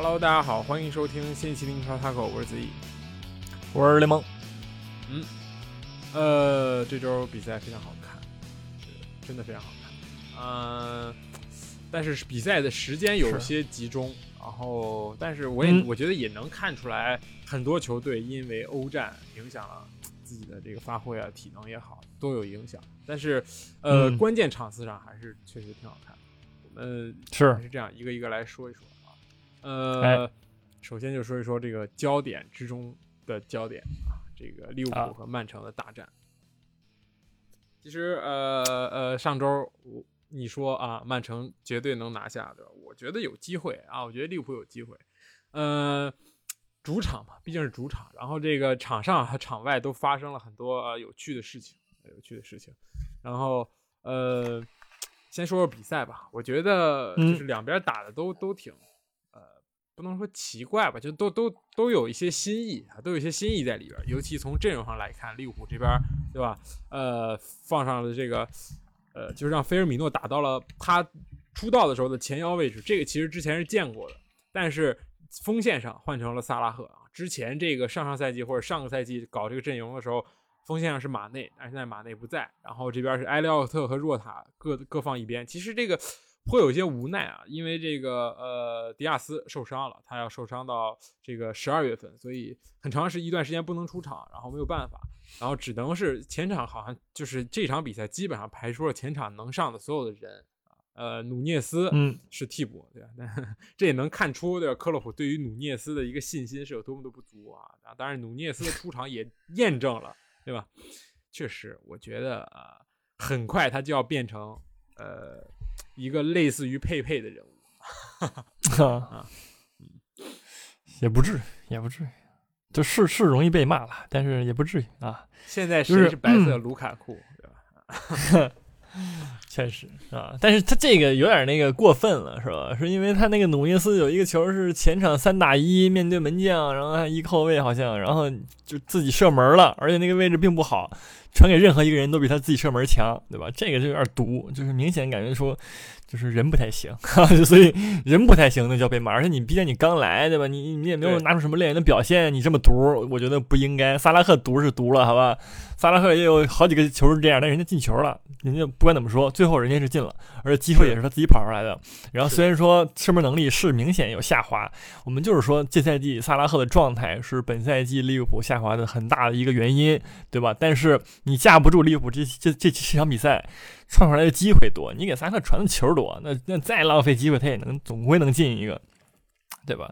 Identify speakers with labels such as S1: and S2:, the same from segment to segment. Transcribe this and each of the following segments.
S1: Hello，大家好，欢迎收听新一期的英超 Taco，我是子怡，
S2: 我是雷蒙。
S1: 嗯，呃，这周比赛非常好看，真的非常好看。嗯，但是比赛的时间有些集中，然后，但是我也我觉得也能看出来，很多球队因为欧战影响了自己的这个发挥啊，体能也好，都有影响。但是，呃，关键场次上还是确实挺好看。我们
S2: 是
S1: 是这样一个一个来说一说啊。呃，首先就说一说这个焦点之中的焦点啊，这个利物浦和曼城的大战。其实，呃呃，上周我你说啊，曼城绝对能拿下，对吧？我觉得有机会啊，我觉得利物浦有机会。呃，主场嘛，毕竟是主场，然后这个场上和场外都发生了很多呃有趣的事情，有趣的事情。然后，呃，先说说比赛吧。我觉得就是两边打的都都挺，呃，不能说奇怪吧，就都都都有一些新意啊，都有一些新意在里边。尤其从阵容上来看，利物浦这边，对吧？呃，放上了这个，呃，就是让菲尔米诺打到了他出道的时候的前腰位置。这个其实之前是见过的，但是锋线上换成了萨拉赫啊。之前这个上上赛季或者上个赛季搞这个阵容的时候。锋线上是马内，但现在马内不在，然后这边是埃利奥特和若塔各各放一边。其实这个颇有一些无奈啊，因为这个呃迪亚斯受伤了，他要受伤到这个十二月份，所以很长时一段时间不能出场，然后没有办法，然后只能是前场好像就是这场比赛基本上排出了前场能上的所有的人啊，呃努涅斯
S2: 嗯
S1: 是替补对吧？那这也能看出对吧？克洛普对于努涅斯的一个信心是有多么的不足啊！当然努涅斯的出场也 验证了。对吧？确实，我觉得啊，很快他就要变成呃一个类似于佩佩的人物 啊，
S2: 也不至于，也不至于，就是是容易被骂了，但是也不至于啊。
S1: 现在谁是白色卢卡库，对
S2: 吧？确实啊，但是他这个有点那个过分了，是吧？是因为他那个努涅斯有一个球是前场三打一，面对门将，然后他一后卫好像，然后就自己射门了，而且那个位置并不好，传给任何一个人都比他自己射门强，对吧？这个就有点毒，就是明显感觉说。就是人不太行，所以人不太行那叫被骂。而且你毕竟你刚来，对吧？你你也没有拿出什么亮眼的表现，你这么毒，我觉得不应该。萨拉赫毒是毒了，好吧？萨拉赫也有好几个球是这样，但人家进球了，人家不管怎么说，最后人家是进了，而且机会也是他自己跑出来的。然后虽然说射门能力是明显有下滑，我们就是说这赛季萨拉赫的状态是本赛季利物浦下滑的很大的一个原因，对吧？但是你架不住利物浦这这这这场比赛。创出来的机会多，你给萨克传的球多，那那再浪费机会，他也能总归能进一个，对吧？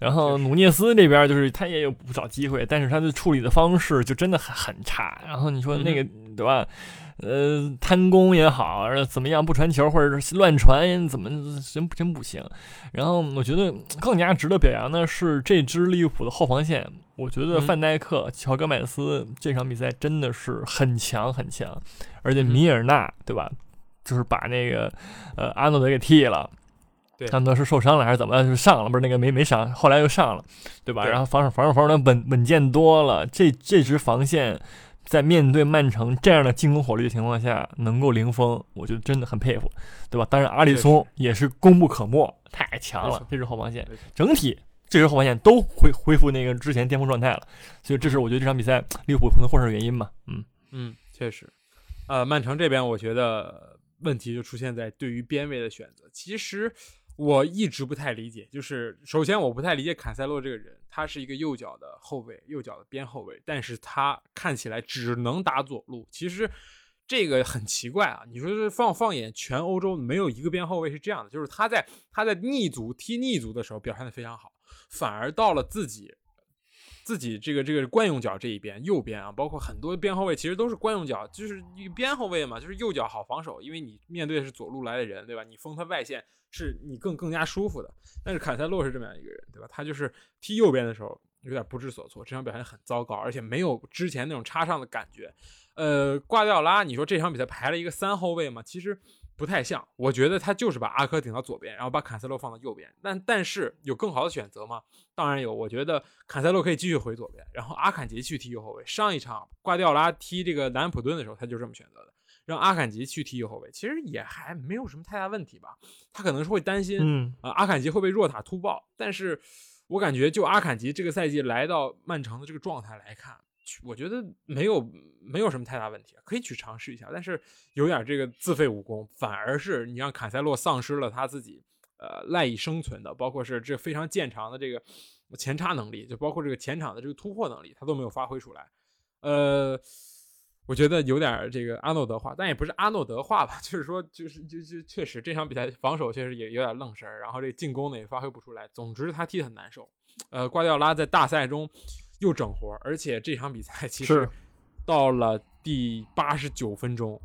S2: 然后努涅斯这边就是他也有不少机会，但是他的处理的方式就真的很很差。然后你说那个对吧？呃，贪功也好，怎么样不传球或者是乱传，怎么真真不行。然后我觉得更加值得表扬的是这支利物浦的后防线。我觉得范戴克、乔戈麦斯这场比赛真的是很强很强，而且米尔纳对吧？就是把那个呃阿诺德给替了，阿诺德是受伤了还是怎么样？就上了不是那个没没伤，后来又上了，对吧？然后防守防守防守的稳稳健多了。这这支防线在面对曼城这样的进攻火力的情况下能够零封，我觉得真的很佩服，对吧？当然阿里松也是功不可没，太强了。这支后防线整体。这支后防线都恢恢复那个之前巅峰状态了，所以这是我觉得这场比赛利物浦可能获胜的原因嘛。
S1: 嗯嗯，确实。呃，曼城这边我觉得问题就出现在对于边位的选择。其实我一直不太理解，就是首先我不太理解坎塞洛这个人，他是一个右脚的后卫，右脚的边后卫，但是他看起来只能打左路。其实这个很奇怪啊！你说是放放眼全欧洲，没有一个边后卫是这样的，就是他在他在逆足踢逆足的时候表现的非常好。反而到了自己，自己这个这个惯用脚这一边，右边啊，包括很多边后卫其实都是惯用脚，就是边后卫嘛，就是右脚好防守，因为你面对的是左路来的人，对吧？你封他外线是你更更加舒服的。但是坎塞洛是这么样一个人，对吧？他就是踢右边的时候有点不知所措，这场表现很糟糕，而且没有之前那种插上的感觉。呃，挂掉拉，你说这场比赛排了一个三后卫嘛？其实。不太像，我觉得他就是把阿科顶到左边，然后把坎塞洛放到右边。但但是有更好的选择吗？当然有。我觉得坎塞洛可以继续回左边，然后阿坎吉去踢右后卫。上一场瓜迪奥拉踢这个南安普顿的时候，他就这么选择的。让阿坎吉去踢右后卫，其实也还没有什么太大问题吧。他可能是会担心，
S2: 嗯
S1: 啊，阿坎吉会被若塔突爆，但是我感觉就阿坎吉这个赛季来到曼城的这个状态来看，我觉得没有没有什么太大问题，可以去尝试一下。但是有点这个自废武功，反而是你让坎塞洛丧失了他自己呃赖以生存的，包括是这非常见长的这个前插能力，就包括这个前场的这个突破能力，他都没有发挥出来。呃，我觉得有点这个阿诺德化，但也不是阿诺德化吧，就是说，就是就就确实这场比赛防守确实也有点愣神，然后这进攻呢也发挥不出来。总之他踢得很难受。呃，瓜迪奥拉在大赛中又整活，而且这场比赛其实到了第八十九分钟，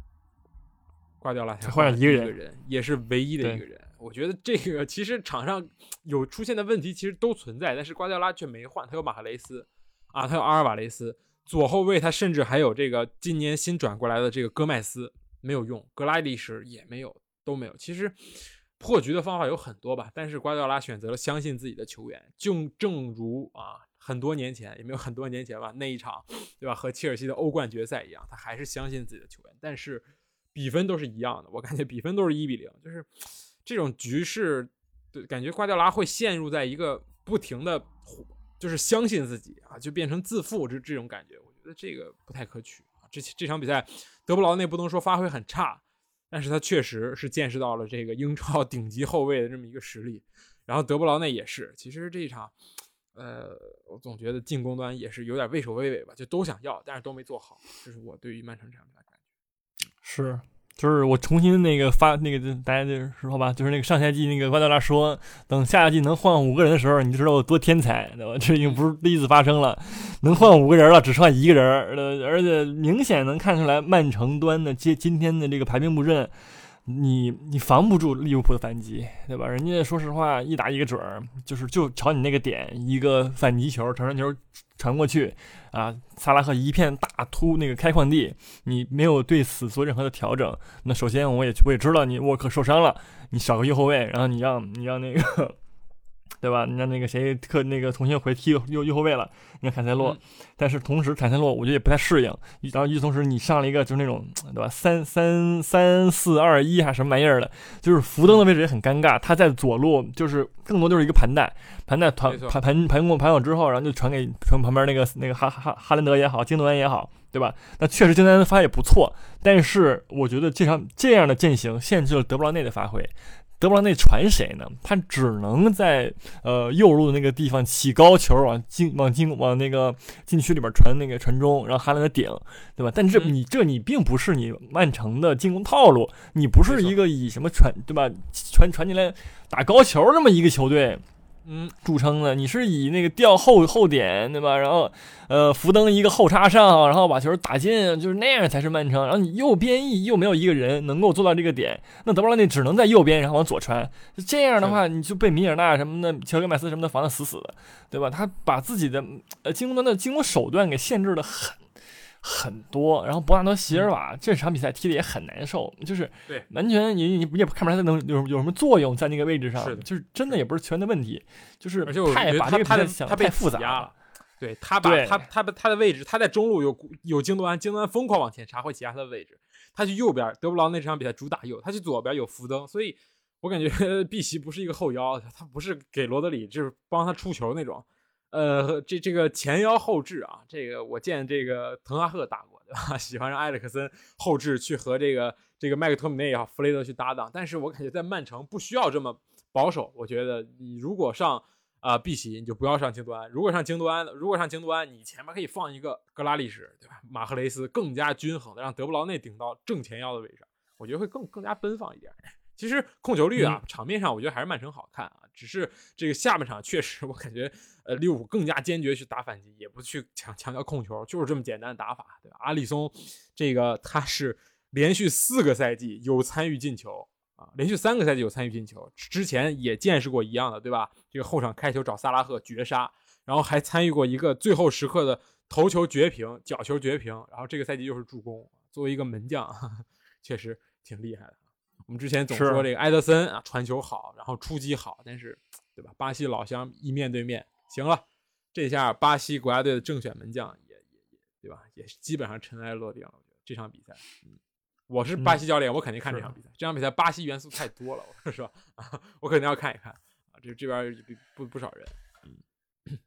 S1: 瓜迪奥拉才
S2: 换了一
S1: 个
S2: 人，
S1: 也是唯一的一个人。我觉得这个其实场上有出现的问题其实都存在，但是瓜迪奥拉却没换，他有马赫雷斯啊，他有阿尔瓦雷斯。左后卫他甚至还有这个今年新转过来的这个戈麦斯没有用，格拉利什也没有，都没有。其实破局的方法有很多吧，但是瓜迪奥拉选择了相信自己的球员，就正如啊很多年前也没有很多年前吧那一场对吧和切尔西的欧冠决赛一样，他还是相信自己的球员，但是比分都是一样的，我感觉比分都是一比零，就是这种局势，对，感觉瓜迪奥拉会陷入在一个不停的。就是相信自己啊，就变成自负这这种感觉，我觉得这个不太可取啊。这这场比赛，德布劳内不能说发挥很差，但是他确实是见识到了这个英超顶级后卫的这么一个实力。然后德布劳内也是，其实这一场，呃，我总觉得进攻端也是有点畏首畏尾吧，就都想要，但是都没做好。这是我对于曼城这样的感觉。
S2: 是。就是我重新那个发那个，大家就是说吧，就是那个上赛季那个瓜迪拉说，等下赛季能换五个人的时候，你就知道我多天才，对吧？这已经不是第一次发生了，能换五个人了，只剩一个人，呃，而且明显能看出来曼城端的今今天的这个排兵布阵。你你防不住利物浦的反击，对吧？人家说实话一打一个准儿，就是就朝你那个点一个反击球长传球传过去啊，萨拉赫一片大突那个开矿地，你没有对此做任何的调整。那首先我也我也知道你沃克受伤了，你少个右后卫，然后你让你让那个。对吧？你看那个谁特那个重新回踢右右后卫了，你看坎塞洛，但是同时坎塞洛我觉得也不太适应。然后与此同时，你上了一个就是那种对吧？三三三四二一还是什么玩意儿的，就是福登的位置也很尴尬。他在左路就是更多就是一个盘带，盘带团盘盘盘过盘好之后，然后就传给传旁边那个那个哈哈哈兰德也好，京多安也好，对吧？那确实京多安发也不错，但是我觉得这场这样的阵型限制了德布劳内的发挥。德布劳内传谁呢？他只能在呃右路的那个地方起高球，往进往进往那个禁区里边传那个传中，然后哈兰德顶，对吧？但这你这你并不是你曼城的进攻套路，你不是一个以什么传对吧传传进来打高球这么一个球队。
S1: 嗯，
S2: 著称的，你是以那个吊后后点，对吧？然后，呃，福登一个后插上，然后把球打进，就是那样才是曼城。然后你右边翼又没有一个人能够做到这个点，那德布劳内只能在右边，然后往左传。这样的话，你就被米尔纳什么的、乔戈麦斯什么的防得死死的，对吧？他把自己的呃进攻端的进攻手段给限制的很。很多，然后博纳多席尔瓦这场比赛踢的也很难受，就是完全你你也看不出来他能有有什么作用在那个位置上，是就是真的也不是球员的问题，就是太把这个比赛想太复杂
S1: 了。对他把他他他的位置，他在中路有有京多安，京多安疯狂往前插，会挤压他的位置。他去右边，德布劳那场比赛主打右，他去左边有福登，所以我感觉 碧玺不是一个后腰，他不是给罗德里就是帮他出球那种。呃，这这个前腰后置啊，这个我见这个滕哈赫打过，对吧？喜欢让埃里克森后置去和这个这个麦克托米内也好，弗雷德去搭档。但是我感觉在曼城不需要这么保守。我觉得你如果上啊碧玺，你就不要上京多安；如果上京多安，如果上京多安，你前面可以放一个格拉利什，对吧？马赫雷斯更加均衡的让德布劳内顶到正前腰的位置，我觉得会更更加奔放一点。其实控球率啊，场面上我觉得还是曼城好看啊，只是这个下半场确实我感觉。呃，利物浦更加坚决去打反击，也不去强强调控球，就是这么简单的打法，对吧？阿里松，这个他是连续四个赛季有参与进球啊，连续三个赛季有参与进球，之前也见识过一样的，对吧？这个后场开球找萨拉赫绝杀，然后还参与过一个最后时刻的头球绝平，角球绝平，然后这个赛季又是助攻，作为一个门将，确实挺厉害的。我们之前总说这个埃德森啊，传球好，然后出击好，但是对吧？巴西老乡一面对面。行了，这下巴西国家队的正选门将也也也对吧？也基本上尘埃落定了。我觉得这场比赛，嗯，我是巴西教练，我肯定看这场比赛。这场比赛巴西元素太多了，我是说？啊，我肯定要看一看啊。这这边不不少人。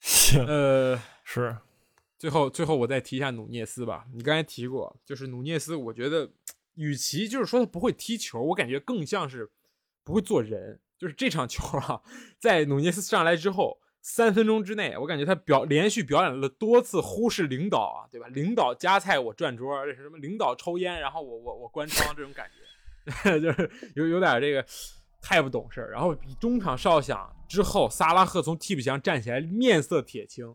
S2: 行，
S1: 呃，
S2: 是。
S1: 最后，最后我再提一下努涅斯吧。你刚才提过，就是努涅斯，我觉得与其就是说他不会踢球，我感觉更像是不会做人。就是这场 球啊，在努涅斯上来之后，三分钟之内，我感觉他表连续表演了多次忽视领导啊，对吧？领导夹菜我转桌，这什么？领导抽烟，然后我我我关窗这种感觉，就是有有点这个太不懂事儿。然后中场哨响之后，萨拉赫从替补席上站起来，面色铁青。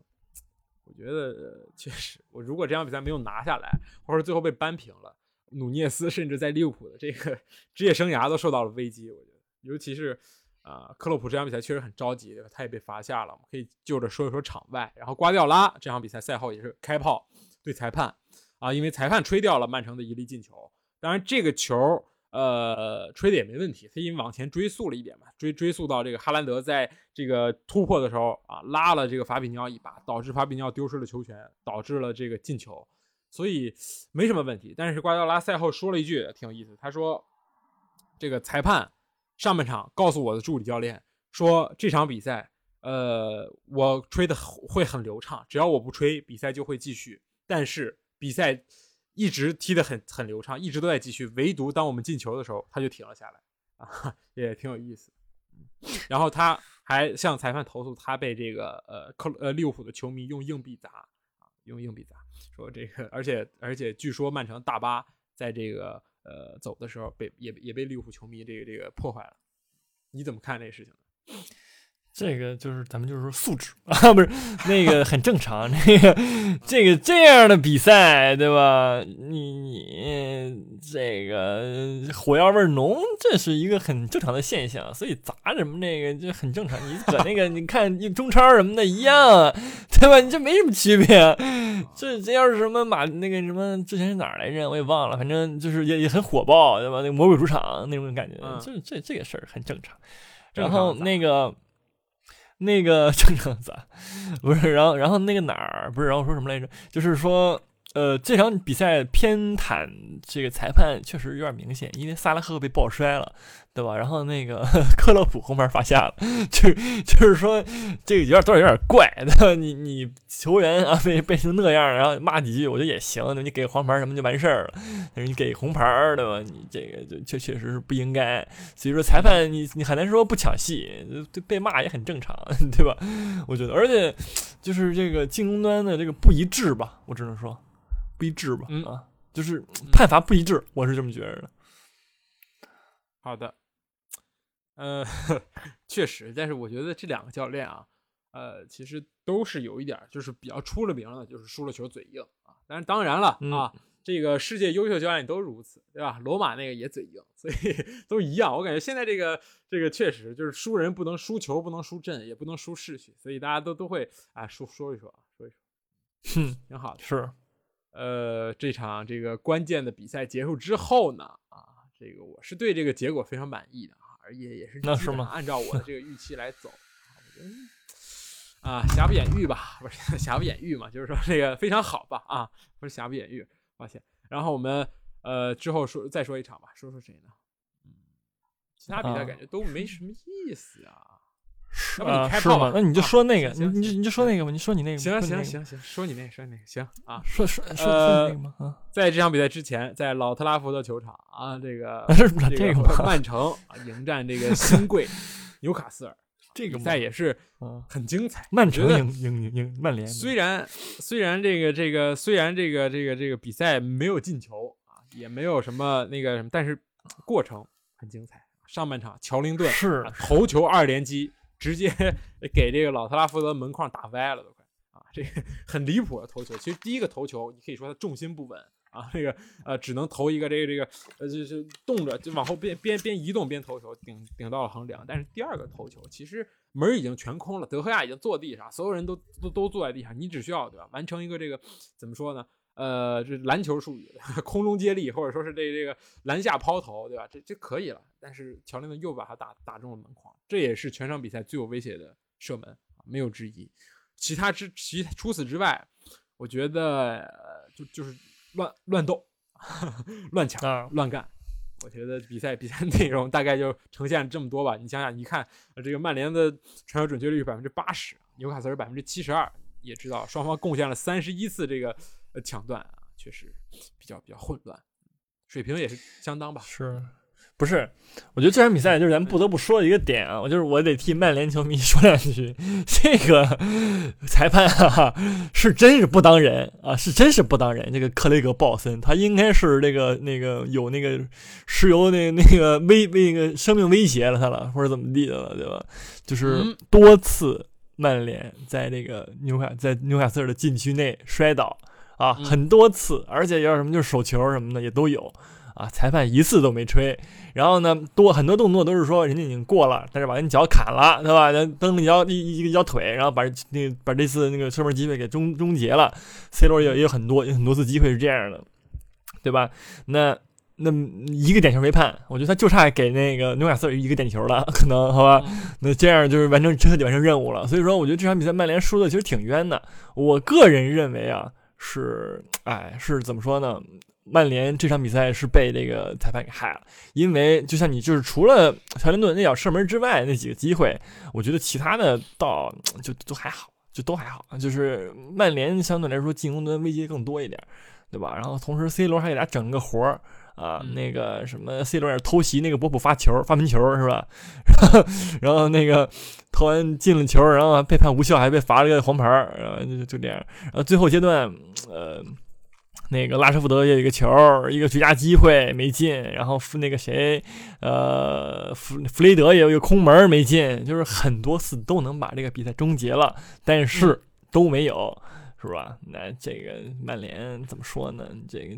S1: 我觉得确实，我如果这场比赛没有拿下来，或者最后被扳平了，努涅斯甚至在利物浦的这个 职业生涯都受到了危机。我觉得，尤其是啊，克洛普这场比赛确实很着急，对吧？他也被罚下了。我们可以就着说一说场外。然后瓜迪奥拉这场比赛赛后也是开炮对裁判啊，因为裁判吹掉了曼城的一粒进球。当然，这个球。呃，吹的也没问题，他因为往前追溯了一点嘛，追追溯到这个哈兰德在这个突破的时候啊，拉了这个法比尼奥一把，导致法比尼奥丢失了球权，导致了这个进球，所以没什么问题。但是瓜迪奥拉赛后说了一句挺有意思，他说：“这个裁判上半场告诉我的助理教练说，这场比赛，呃，我吹的会很流畅，只要我不吹，比赛就会继续。但是比赛。”一直踢得很很流畅，一直都在继续，唯独当我们进球的时候，他就停了下来，啊，也挺有意思。然后他还向裁判投诉，他被这个呃克呃利物浦的球迷用硬币砸，用硬币砸，说这个，而且而且据说曼城大巴在这个呃走的时候被也也被利物浦球迷这个这个破坏了，你怎么看这个事情呢？
S2: 这个就是咱们就是说素质 啊，不是那个很正常。这个这个这样的比赛，对吧？你你这个火药味浓，这是一个很正常的现象。所以砸什么那个就很正常。你搁那个你看中超什么的一样，对吧？你这没什么区别。这这要是什么马那个什么之前是哪儿来着？我也忘了。反正就是也也很火爆，对吧？那个魔鬼主场那种感觉，这这这个事儿很正常。然后那个。那个 正常咋？不是，然后然后那个哪儿不是？然后说什么来着？就是说。呃，这场比赛偏袒这个裁判确实有点明显，因为萨拉赫被抱摔了，对吧？然后那个 克洛普红牌罚下了，就就是说这个有点多少有点怪，对吧？你你球员啊被被成那样，然后骂几句，我觉得也行，那你给黄牌什么就完事儿了。但是你给红牌，对吧？你这个就确确实是不应该。所以说裁判你你很难说不抢戏，被骂也很正常，对吧？我觉得，而且就是这个进攻端的这个不一致吧，我只能说。不一致吧？嗯啊，就是判罚不一致，我是这么觉得的。
S1: 好的，呃，确实，但是我觉得这两个教练啊，呃，其实都是有一点，就是比较出了名的，就是输了球嘴硬啊。但是当然了啊，这个世界优秀教练都如此，对吧？罗马那个也嘴硬，所以 都一样。我感觉现在这个这个确实就是输人不能输球，不能输阵，也不能输士气，所以大家都都会啊说说一说啊，说一说，
S2: 哼，
S1: 挺好的，
S2: 是。
S1: 呃，这场这个关键的比赛结束之后呢，啊，这个我是对这个结果非常满意的啊，而且也是
S2: 那是吗？
S1: 按照我的这个预期来走，我觉得啊，瑕不掩瑜吧，不是 瑕不掩瑜嘛，就是说这个非常好吧，啊，不是瑕不掩瑜，抱歉。然后我们呃之后说再说一场吧，说说谁呢？嗯，其他比赛感觉都没什么意思啊。
S2: 啊，
S1: 是
S2: 吗？那你就说那个，你你你就说那个吧，你说你那个。
S1: 行行行行，说你那个，说你那个，行啊。
S2: 说说说说那个吗？啊，
S1: 在这场比赛之前，在老特拉福德球场啊，这个
S2: 这个
S1: 曼城啊迎战这个新贵纽卡斯尔，
S2: 这个
S1: 比赛也是很精彩。
S2: 曼城赢赢赢赢曼联。
S1: 虽然虽然这个这个虽然这个这个这个比赛没有进球啊，也没有什么那个什么，但是过程很精彩。上半场乔林顿
S2: 是
S1: 头球二连击。直接 给这个老特拉福德门框打歪了，都快啊！这个 很离谱的头球。其实第一个头球，你可以说他重心不稳啊，这个呃只能投一个这个这个呃就是动着就往后边边边移动边投球，顶顶到了横梁。但是第二个头球，其实门已经全空了，德赫亚已经坐地上，所有人都都都坐在地上，你只需要对吧，完成一个这个怎么说呢？呃，这篮球术语，空中接力，或者说是这这个篮下抛投，对吧？这这可以了。但是乔林顿又把他打打中了门框，这也是全场比赛最有威胁的射门啊，没有之一。其他之其除此之外，我觉得就就是乱乱斗 啊，乱抢乱干。我觉得比赛比赛内容大概就呈现这么多吧。你想想，你看这个曼联的传球准确率是百分之八十，纽卡斯尔百分之七十二，也知道双方贡献了三十一次这个呃抢断啊，确实比较比较混乱，水平也是相当吧。
S2: 是。不是，我觉得这场比赛就是咱们不得不说的一个点啊，我就是我得替曼联球迷 说两句，这个裁判啊是真是不当人啊，是真是不当人。这个克雷格鲍森他应该是那个那个有那个石油那那个威那个生命威胁了他了，或者怎么地的了，对吧？就是多次曼联在那个纽卡在纽卡斯尔的禁区内摔倒啊，很多次，而且要什么就是手球什么的也都有。啊！裁判一次都没吹，然后呢，多很多动作都是说人家已经过了，但是把人脚砍了，对吧？蹬一脚一一个脚腿，然后把那把这次那个射门机会给终终结了。C 罗也也有很多有很多次机会是这样的，对吧？那那一个点球没判，我觉得他就差给那个纽卡斯尔一个点球了，可能好吧？那这样就是完成彻底完成任务了。所以说，我觉得这场比赛曼联输的其实挺冤的。我个人认为啊，是哎是怎么说呢？曼联这场比赛是被这个裁判给害了，因为就像你就是除了乔林顿那脚射门之外，那几个机会，我觉得其他的倒就都还好，就都还好。就是曼联相对来说进攻端危机更多一点，对吧？然后同时 C 罗还给他整个活儿啊，那个什么 C 罗也偷袭那个波普发球发门球是吧？然后那个投完进了球，然后被判无效，还被罚了个黄牌，然后就就这样。然后最后阶段，呃。那个拉什福德也有一个球，一个绝佳机会没进，然后那个谁，呃，弗弗雷德也有一个空门没进，就是很多次都能把这个比赛终结了，但是都没有，是吧？那这个曼联怎么说呢？这个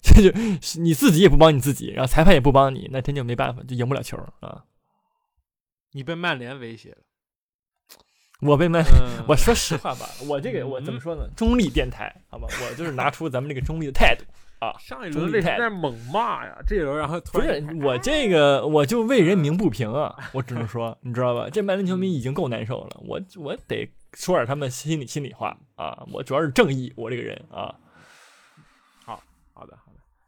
S2: 这就你自己也不帮你自己，然后裁判也不帮你，那真就没办法，就赢不了球啊！
S1: 你被曼联威胁了。
S2: 我被麦，我说实话吧，我这个我怎么说呢？中立电台，好吧，我就是拿出咱们这个中立的态度啊。
S1: 上一轮在猛骂呀？这一轮然后
S2: 不是我这个，我就为人鸣不平啊！我只能说，你知道吧？这曼联球迷已经够难受了，我我得说点他们心里心里话啊！我主要是正义，我这个人啊。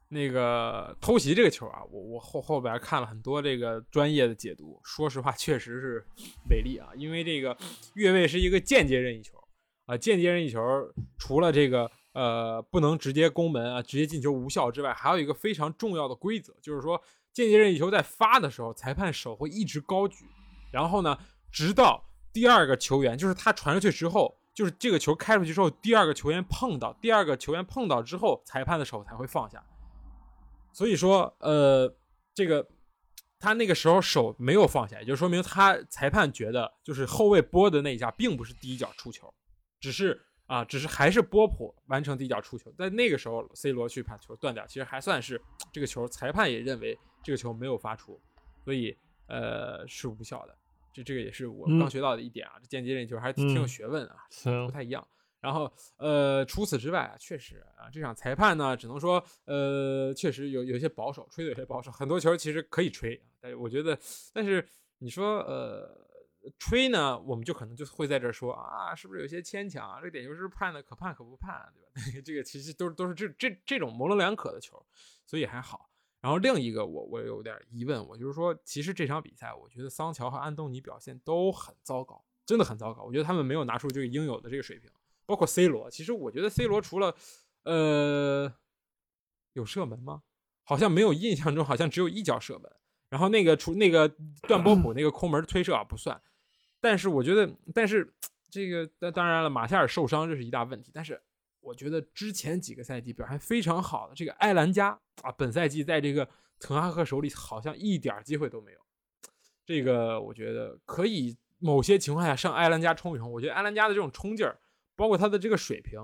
S1: 那个偷袭这个球啊，我我后后边看了很多这个专业的解读，说实话确实是违例啊，因为这个越位是一个间接任意球啊，间接任意球除了这个呃不能直接攻门啊，直接进球无效之外，还有一个非常重要的规则，就是说间接任意球在发的时候，裁判手会一直高举，然后呢，直到第二个球员，就是他传出去之后，就是这个球开出去之后，第二个球员碰到，第二个球员碰到之后，裁判的手才会放下。所以说，呃，这个他那个时候手没有放下，也就说明他裁判觉得就是后卫拨的那一下并不是第一脚出球，只是啊，只是还是波普完成第一脚出球。在那个时候，C 罗去把球断掉，其实还算是这个球，裁判也认为这个球没有发出，所以呃是无效的。这这个也是我刚学到的一点啊，这间接任意球还是挺有学问啊，不太一样。然后，呃，除此之外啊，确实啊，这场裁判呢，只能说，呃，确实有有些保守，吹的有些保守。很多球其实可以吹，但是我觉得，但是你说，呃，吹呢，我们就可能就会在这说啊，是不是有些牵强啊？这个点球是判的，可判可不判，对吧？这个其实都都是这这这种模棱两可的球，所以还好。然后另一个，我我有点疑问，我就是说，其实这场比赛，我觉得桑乔和安东尼表现都很糟糕，真的很糟糕。我觉得他们没有拿出这个应有的这个水平。包括 C 罗，其实我觉得 C 罗除了，呃，有射门吗？好像没有，印象中好像只有一脚射门。然后那个除那个段波普那个空门推射啊不算。但是我觉得，但是这个那当然了，马夏尔受伤这是一大问题。但是我觉得之前几个赛季表现非常好的这个埃兰加啊，本赛季在这个滕哈赫手里好像一点机会都没有。这个我觉得可以某些情况下上埃兰加冲一冲。我觉得埃兰加的这种冲劲儿。包括他的这个水平，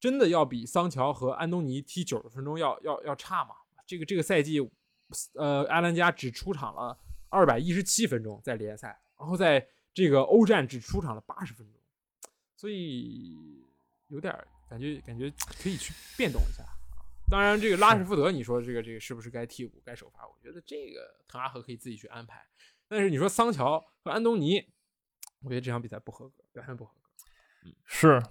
S1: 真的要比桑乔和安东尼踢九十分钟要要要差吗？这个这个赛季，呃，阿兰加只出场了二百一十七分钟在联赛，然后在这个欧战只出场了八十分钟，所以有点感觉感觉可以去变动一下。当然，这个拉什福德，你说这个这个是不是该替补该首发？我觉得这个滕哈赫可以自己去安排。但是你说桑乔和安东尼，我觉得这场比赛不合格，表现不合格。
S2: 是，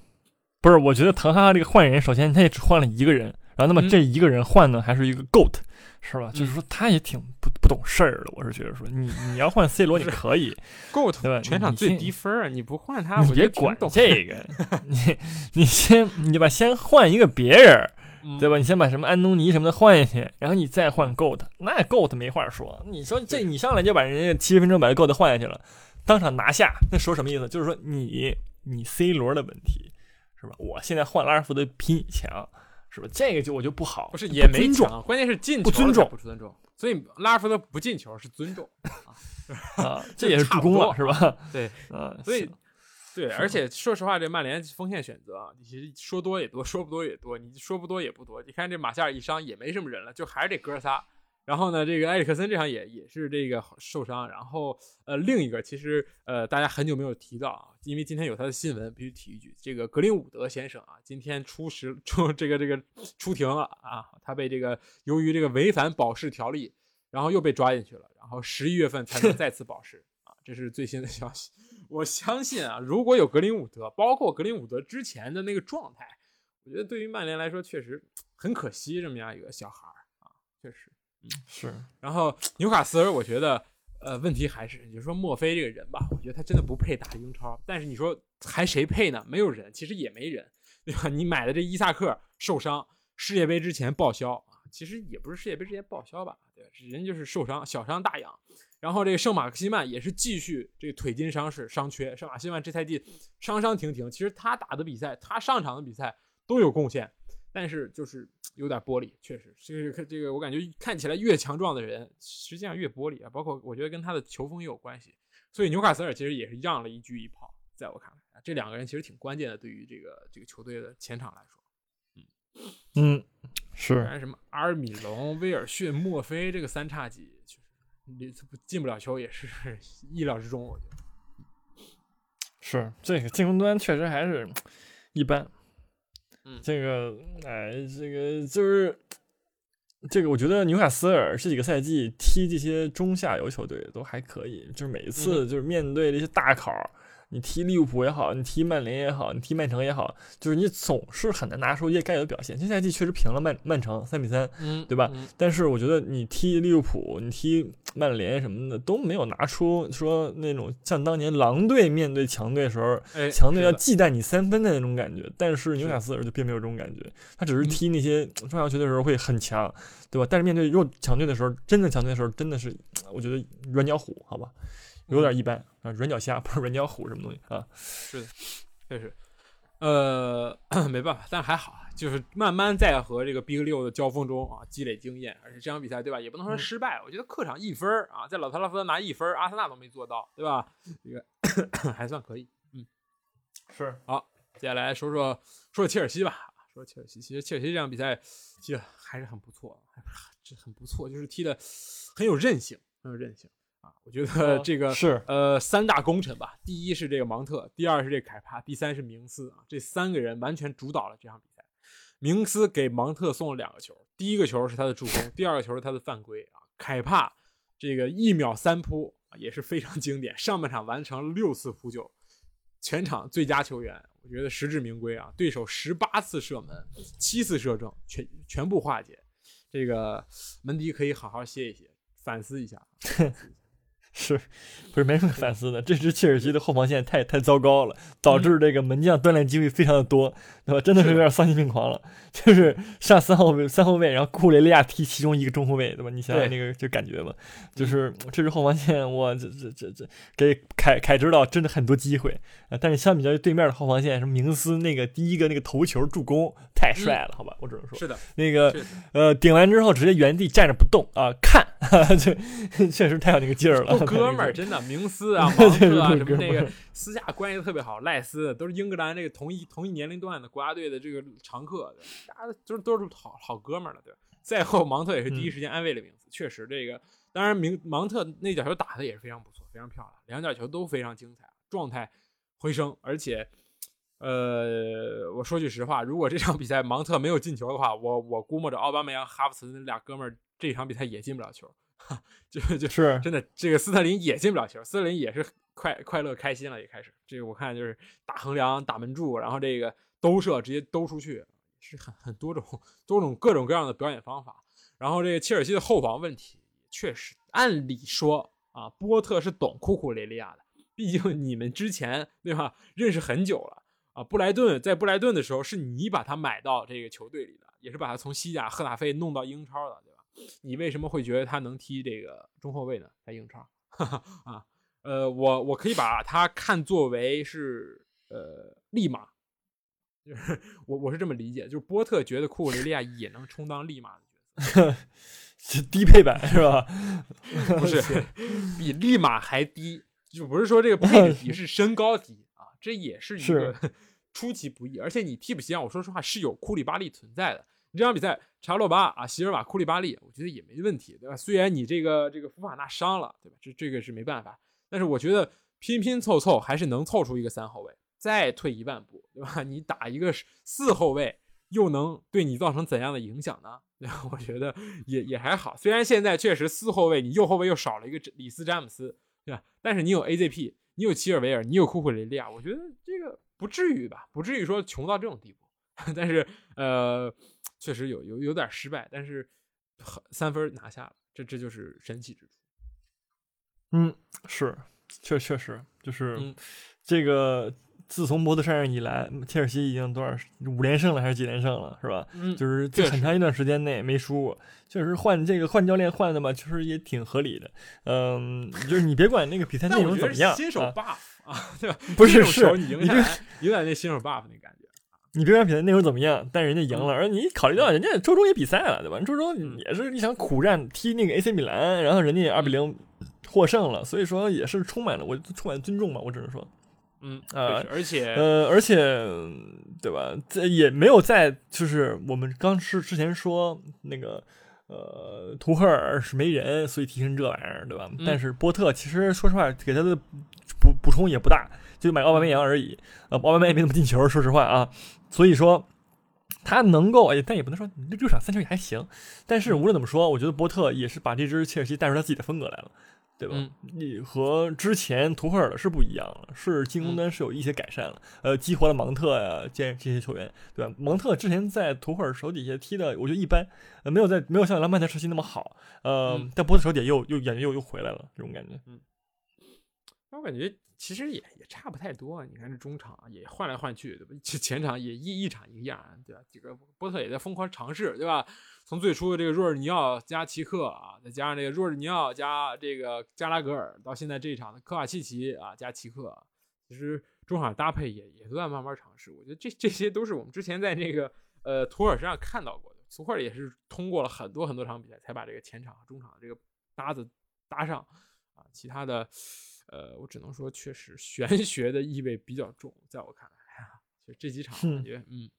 S2: 不是？我觉得滕哈赫这个换人，首先他也只换了一个人，然后那么这一个人换呢，还是一个 GOAT，是吧？就是说他也挺不不懂事儿的。我是觉得说，你你要换 C 罗，你可以
S1: GOAT
S2: 对吧？
S1: 全场最低分儿，你不换他，
S2: 你别管这 个，你你先你把先换一个别人。对吧？你先把什么安东尼什么的换下去，然后你再换 GOAT，那 GOAT 没话说。你说这你上来就把人家七十分钟把这 GOAT 换下去了，当场拿下，那说什么意思？就是说你你 C 罗的问题是吧？我现在换拉尔福德比你强，是吧？这个就我就不好，
S1: 不是也没
S2: 重，
S1: 关键是进球
S2: 不尊重，
S1: 不尊重。所以拉尔福德不进球是尊重
S2: 啊，这也是助攻了，是吧？
S1: 对，
S2: 啊，
S1: 所以。对，而且说实话，这曼联锋线选择啊，你其实说多也多，说不多也多。你说不多也不多。你看这马夏尔一伤也没什么人了，就还是这哥仨。然后呢，这个埃里克森这场也也是这个受伤。然后呃，另一个其实呃，大家很久没有提到啊，因为今天有他的新闻，必须提一句。这个格林伍德先生啊，今天出时出这个这个出庭了啊，他被这个由于这个违反保释条例，然后又被抓进去了，然后十一月份才能 再次保释啊，这是最新的消息。我相信啊，如果有格林伍德，包括格林伍德之前的那个状态，我觉得对于曼联来说确实很可惜这么样一个小孩儿啊，确实，
S2: 嗯是。
S1: 然后纽卡斯尔，我觉得呃问题还是，你说墨菲这个人吧，我觉得他真的不配打英超。但是你说还谁配呢？没有人，其实也没人，对吧？你买的这伊萨克受伤，世界杯之前报销啊，其实也不是世界杯之前报销吧，对吧？人就是受伤，小伤大养。然后这个圣马克西曼也是继续这个腿筋伤势伤缺，圣马克西曼这赛季伤伤停停，其实他打的比赛，他上场的比赛都有贡献，但是就是 有点玻璃，确实，这个这个我感觉看起来越强壮的人，实际上越玻璃啊，包括我觉得跟他的球风也有关系，所以纽卡斯尔其实也是让了一局一跑，在我看来，这两个人其实挺关键的，对于这个这个球队的前场来说，
S2: 嗯嗯，是，
S1: 什么阿尔米隆、威尔逊、墨菲这个三叉戟。你进不了球也是 意料之中，我觉得
S2: 是这个进攻端确实还是一般。
S1: 嗯，
S2: 这个哎，这个就是这个，我觉得纽卡斯尔这几个赛季踢这些中下游球队都还可以，就是每一次就是面对这些大考。你踢利物浦也好，你踢曼联也好，你踢曼城也好，就是你总是很难拿出一些该有的表现。这赛季确实平了曼曼城三比三，
S1: 嗯，
S2: 对吧？但是我觉得你踢利物浦，你踢曼联什么的都没有拿出说那种像当年狼队面对强队的时候，强队要忌惮你三分的那种感觉。但是纽卡斯尔就并没有这种感觉，他只是踢那些重要球队的时候会很强，对吧？但是面对弱强队的时候，真的强队的时候，真的是我觉得软脚虎，好吧？有点一般啊，软脚虾不是软脚虎什么东西啊？
S1: 是的，确实，呃，没办法，但还好，就是慢慢在和这个 Big 六的交锋中啊，积累经验。而且这场比赛，对吧？也不能说失败，我觉得客场一分啊，在老特拉福德拿一分，阿森纳都没做到，对吧？这个 还算可以，嗯，
S2: 是。
S1: 好，接下来说说说说切尔西吧，说切尔西，其实切尔西这场比赛踢的还是很不错，这很不错，就是踢的很有韧性，很有韧性。啊，我觉得 这个
S2: 是
S1: 呃三大功臣吧，第一是这个芒特，第二是这凯帕，第三是明斯啊，这三个人完全主导了这场比赛。明斯给芒特送了两个球，第一个球是他的助攻，第二个球是他的犯规啊。凯帕这个一秒三扑也是非常经典，上半场完成了六次扑救，全场最佳球员，我觉得实至名归啊。对手十八次射门，七次射正，全全部化解。这个门迪可以好好歇一歇，反思一下。
S2: 是，不是没什么反思的？这支切尔西的后防线太太糟糕了，导致这个门将锻炼机会非常的多，对吧？真的是有点丧心病狂了。就是上三后卫，三后卫，然后库雷利亚踢其中一个中后卫，对吧？你想想那个就感觉吧，就是这支后防线，我这这这这给凯凯指导真的很多机会啊。但是相比较于对面的后防线，什么明斯那个第一个那个头球助攻太帅了，好吧？我只能说
S1: 是的，
S2: 那个呃顶完之后直接原地站着不动啊，看，这确实太有那个劲儿了。
S1: 哥们儿，真的，明斯啊，芒特啊，什么那个私下关系特别好，赖斯都是英格兰这个同一同一年龄段的国家队的这个常客，大家都都是好好哥们儿了，对吧？赛后芒特也是第一时间安慰了明斯，确实这个，当然明芒特那脚球打的也是非常不错，非常漂亮，两脚球都非常精彩，状态回升，而且，呃，我说句实话，如果这场比赛芒特没有进球的话，我我估摸着奥巴梅扬、哈弗茨那俩哥们儿这场比赛也进不了球。就就是真的，这个斯特林也进不了球，斯特林也是快快乐开心了，也开始这个我看就是打横梁、打门柱，然后这个兜射直接兜出去，是很很多种多种各种各样的表演方法。然后这个切尔西的后防问题，确实按理说啊，波特是懂库库雷利亚的，毕竟你们之前对吧认识很久了啊。布莱顿在布莱顿的时候是你把他买到这个球队里的，也是把他从西甲赫塔菲弄到英超的，对吧？你为什么会觉得他能踢这个中后卫呢？在英超 啊？呃，我我可以把他看作为是呃利马，就是我我是这么理解，就是波特觉得库库雷利亚也能充当利马的。
S2: 是低配版是吧？
S1: 不是，比利马还低，就不是说这个配置低，是身高低啊，这也是一个 出其不意。而且你替补席上，我说实话是有库里巴利存在的。你这场比赛，查洛巴啊，席尔瓦、库里巴利，我觉得也没问题，对吧？虽然你这个这个福法纳伤了，对吧？这这个是没办法，但是我觉得拼拼凑凑还是能凑出一个三后卫。再退一万步，对吧？你打一个四后卫。又能对你造成怎样的影响呢？我觉得也也还好。虽然现在确实四后卫，你右后卫又少了一个里斯詹姆斯，对吧？但是你有 AZP，你有齐尔维尔，你有库库雷利亚，我觉得这个不至于吧？不至于说穷到这种地步。但是呃，确实有有有点失败，但是三分拿下了，这这就是神奇之处。
S2: 嗯，是，确确实就是这个。自从波特上任以来，切尔西已经多少五连胜了还是几连胜了，是吧？
S1: 嗯，
S2: 就是在很长一段时间内没输过。确实换这个换教练换的嘛，其实也挺合理的。嗯，就是你别管那个比赛内容怎么样，
S1: 新手 buff 啊，对吧？
S2: 不是是，
S1: 你
S2: 这
S1: 有点那新手 buff 那感觉。
S2: 你别管比赛内容怎么样，但人家赢了，而你考虑到人家周中也比赛了，对吧？周中也是一场苦战，踢那个 AC 米兰，然后人家二比零获胜了，所以说也是充满了我充满尊重吧，我只能说。
S1: 嗯啊，而且
S2: 呃，而且对吧？这也没有在，就是我们刚是之前说那个呃，图赫尔是没人，所以提升这玩意儿，对吧？但是波特其实说实话，给他的补补充也不大，就买奥巴梅扬而已。呃，奥巴梅也没怎么进球，说实话啊。所以说他能够，哎但也不能说六场三球也还行。但是无论怎么说，我觉得波特也是把这支切尔西带出他自己的风格来了。对吧？你和之前图赫尔的是不一样了，是进攻端是有一些改善了，呃，激活了芒特呀，这这些球员，对吧？芒特之前在图赫尔手底下踢的，我觉得一般，呃，没有在没有像兰帕德时期那么好，呃，在波特手底下又又感觉又又回来了，这种感觉。
S1: 嗯，我感觉其实也也差不太多，你看这中场也换来换去，对吧？前场也一一场一个样，对吧？几个波特也在疯狂尝试，对吧？从最初的这个若尔尼奥加齐克啊，再加上这个若尔尼奥加这个加拉格尔，到现在这一场的科瓦契奇啊加齐克，其实中场搭配也也都在慢慢尝试。我觉得这这些都是我们之前在这个呃图尔身上看到过的。图尔也是通过了很多很多场比赛才把这个前场和中场这个搭子搭上啊。其他的呃，我只能说确实玄 学的意味比较重，在我看来，就这几场感觉嗯，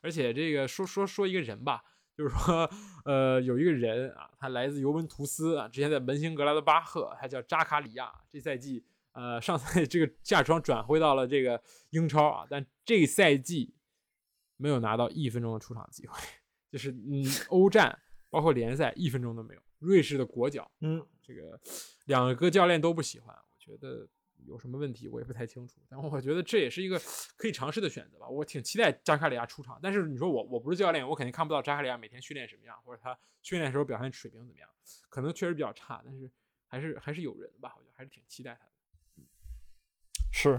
S1: 而且这个说说说一个人吧。就是说，呃，有一个人啊，他来自尤文图斯啊，之前在门兴格拉德巴赫，他叫扎卡里亚。这赛季，呃，上赛这个夏窗转会到了这个英超啊，但这赛季没有拿到一分钟的出场机会，就是嗯，欧战包括联赛一分钟都没有。瑞士的国脚，
S2: 嗯，
S1: 这个两个教练都不喜欢，我觉得。有什么问题我也不太清楚，但我觉得这也是一个可以尝试的选择吧。我挺期待扎卡里亚出场，但是你说我我不是教练，我肯定看不到扎卡里亚每天训练什么样，或者他训练时候表现水平怎么样，可能确实比较差，但是还是还是有人吧，我觉得还是挺期待他的。嗯，
S2: 是。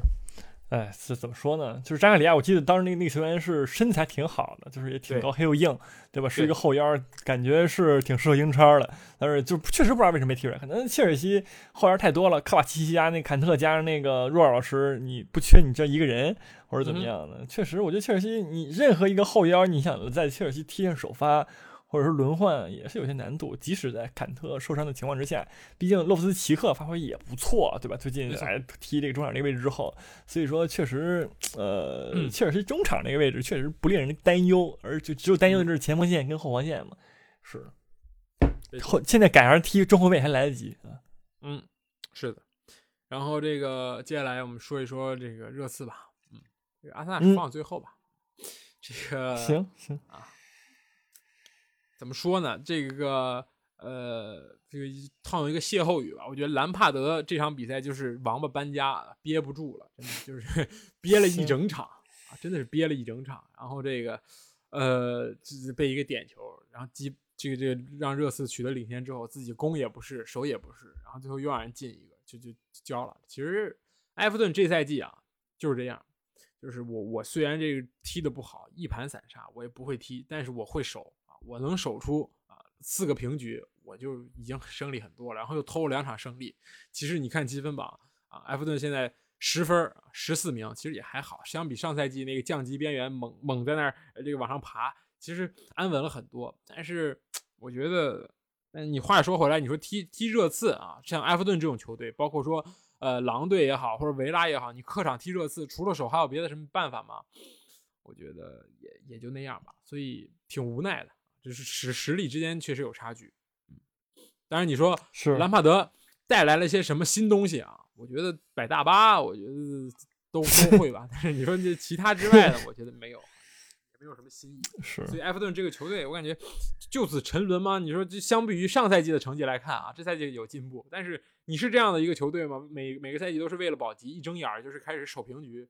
S2: 哎，这怎么说呢？就是扎卡里亚，我记得当时那个那个球员是身材挺好的，就是也挺高，黑又硬，对吧？是一个后腰，感觉是挺适合英超的。但是就确实不知道为什么没踢出来，可能切尔西后腰太多了，科瓦奇奇加那坎特加上那个若尔老师，你不缺你这一个人，或者怎么样的？确实，我觉得切尔西你任何一个后腰，你想在切尔西踢上首发。或者说轮换也是有些难度，即使在坎特受伤的情况之下，毕竟洛夫斯奇克发挥也不错，对吧？最近来踢这个中场这个位置之后，所以说确实，呃，切尔西中场这个位置确实不令人担忧，而就只有担忧的就是前锋线跟后防线嘛。是，后现在改上踢中后卫还来得及
S1: 啊。嗯，是的。然后这个接下来我们说一说这个热刺吧。嗯，这个阿森纳放最后吧。这个
S2: 行行
S1: 啊。怎么说呢？这个呃，这个套用一个歇后语吧，我觉得兰帕德这场比赛就是王八搬家，憋不住了，真的就是 憋了一整场啊，真的是憋了一整场。然后这个呃，被一个点球，然后击这个这个让热刺取得领先之后，自己攻也不是，守也不是，然后最后又让人进一个，就就交了。其实埃弗顿这赛季啊就是这样，就是我我虽然这个踢的不好，一盘散沙，我也不会踢，但是我会守啊，我能守出啊四个平局，我就已经胜利很多了。然后又偷了两场胜利，其实你看积分榜啊，埃弗顿现在。十分十四名，其实也还好，相比上赛季那个降级边缘猛猛在那儿这个往上爬，其实安稳了很多。但是我觉得，嗯，你话说回来，你说踢踢热刺啊，像埃弗顿这种球队，包括说呃狼队也好，或者维拉也好，你客场踢热刺，除了守还有别的什么办法吗？我觉得也也就那样吧，所以挺无奈的，就是实实力之间确实有差距。嗯，当然你说
S2: 是
S1: 兰帕德带来了些什么新东西啊？我觉得摆大巴，我觉得都都会吧。但是你说这其他之外的，我觉得没有，也没有什么新意。
S2: 是，
S1: 所以埃弗顿这个球队，我感觉就此沉沦吗？你说这相比于上赛季的成绩来看啊，这赛季有进步，但是你是这样的一个球队吗？每每个赛季都是为了保级，一睁眼就是开始守平局，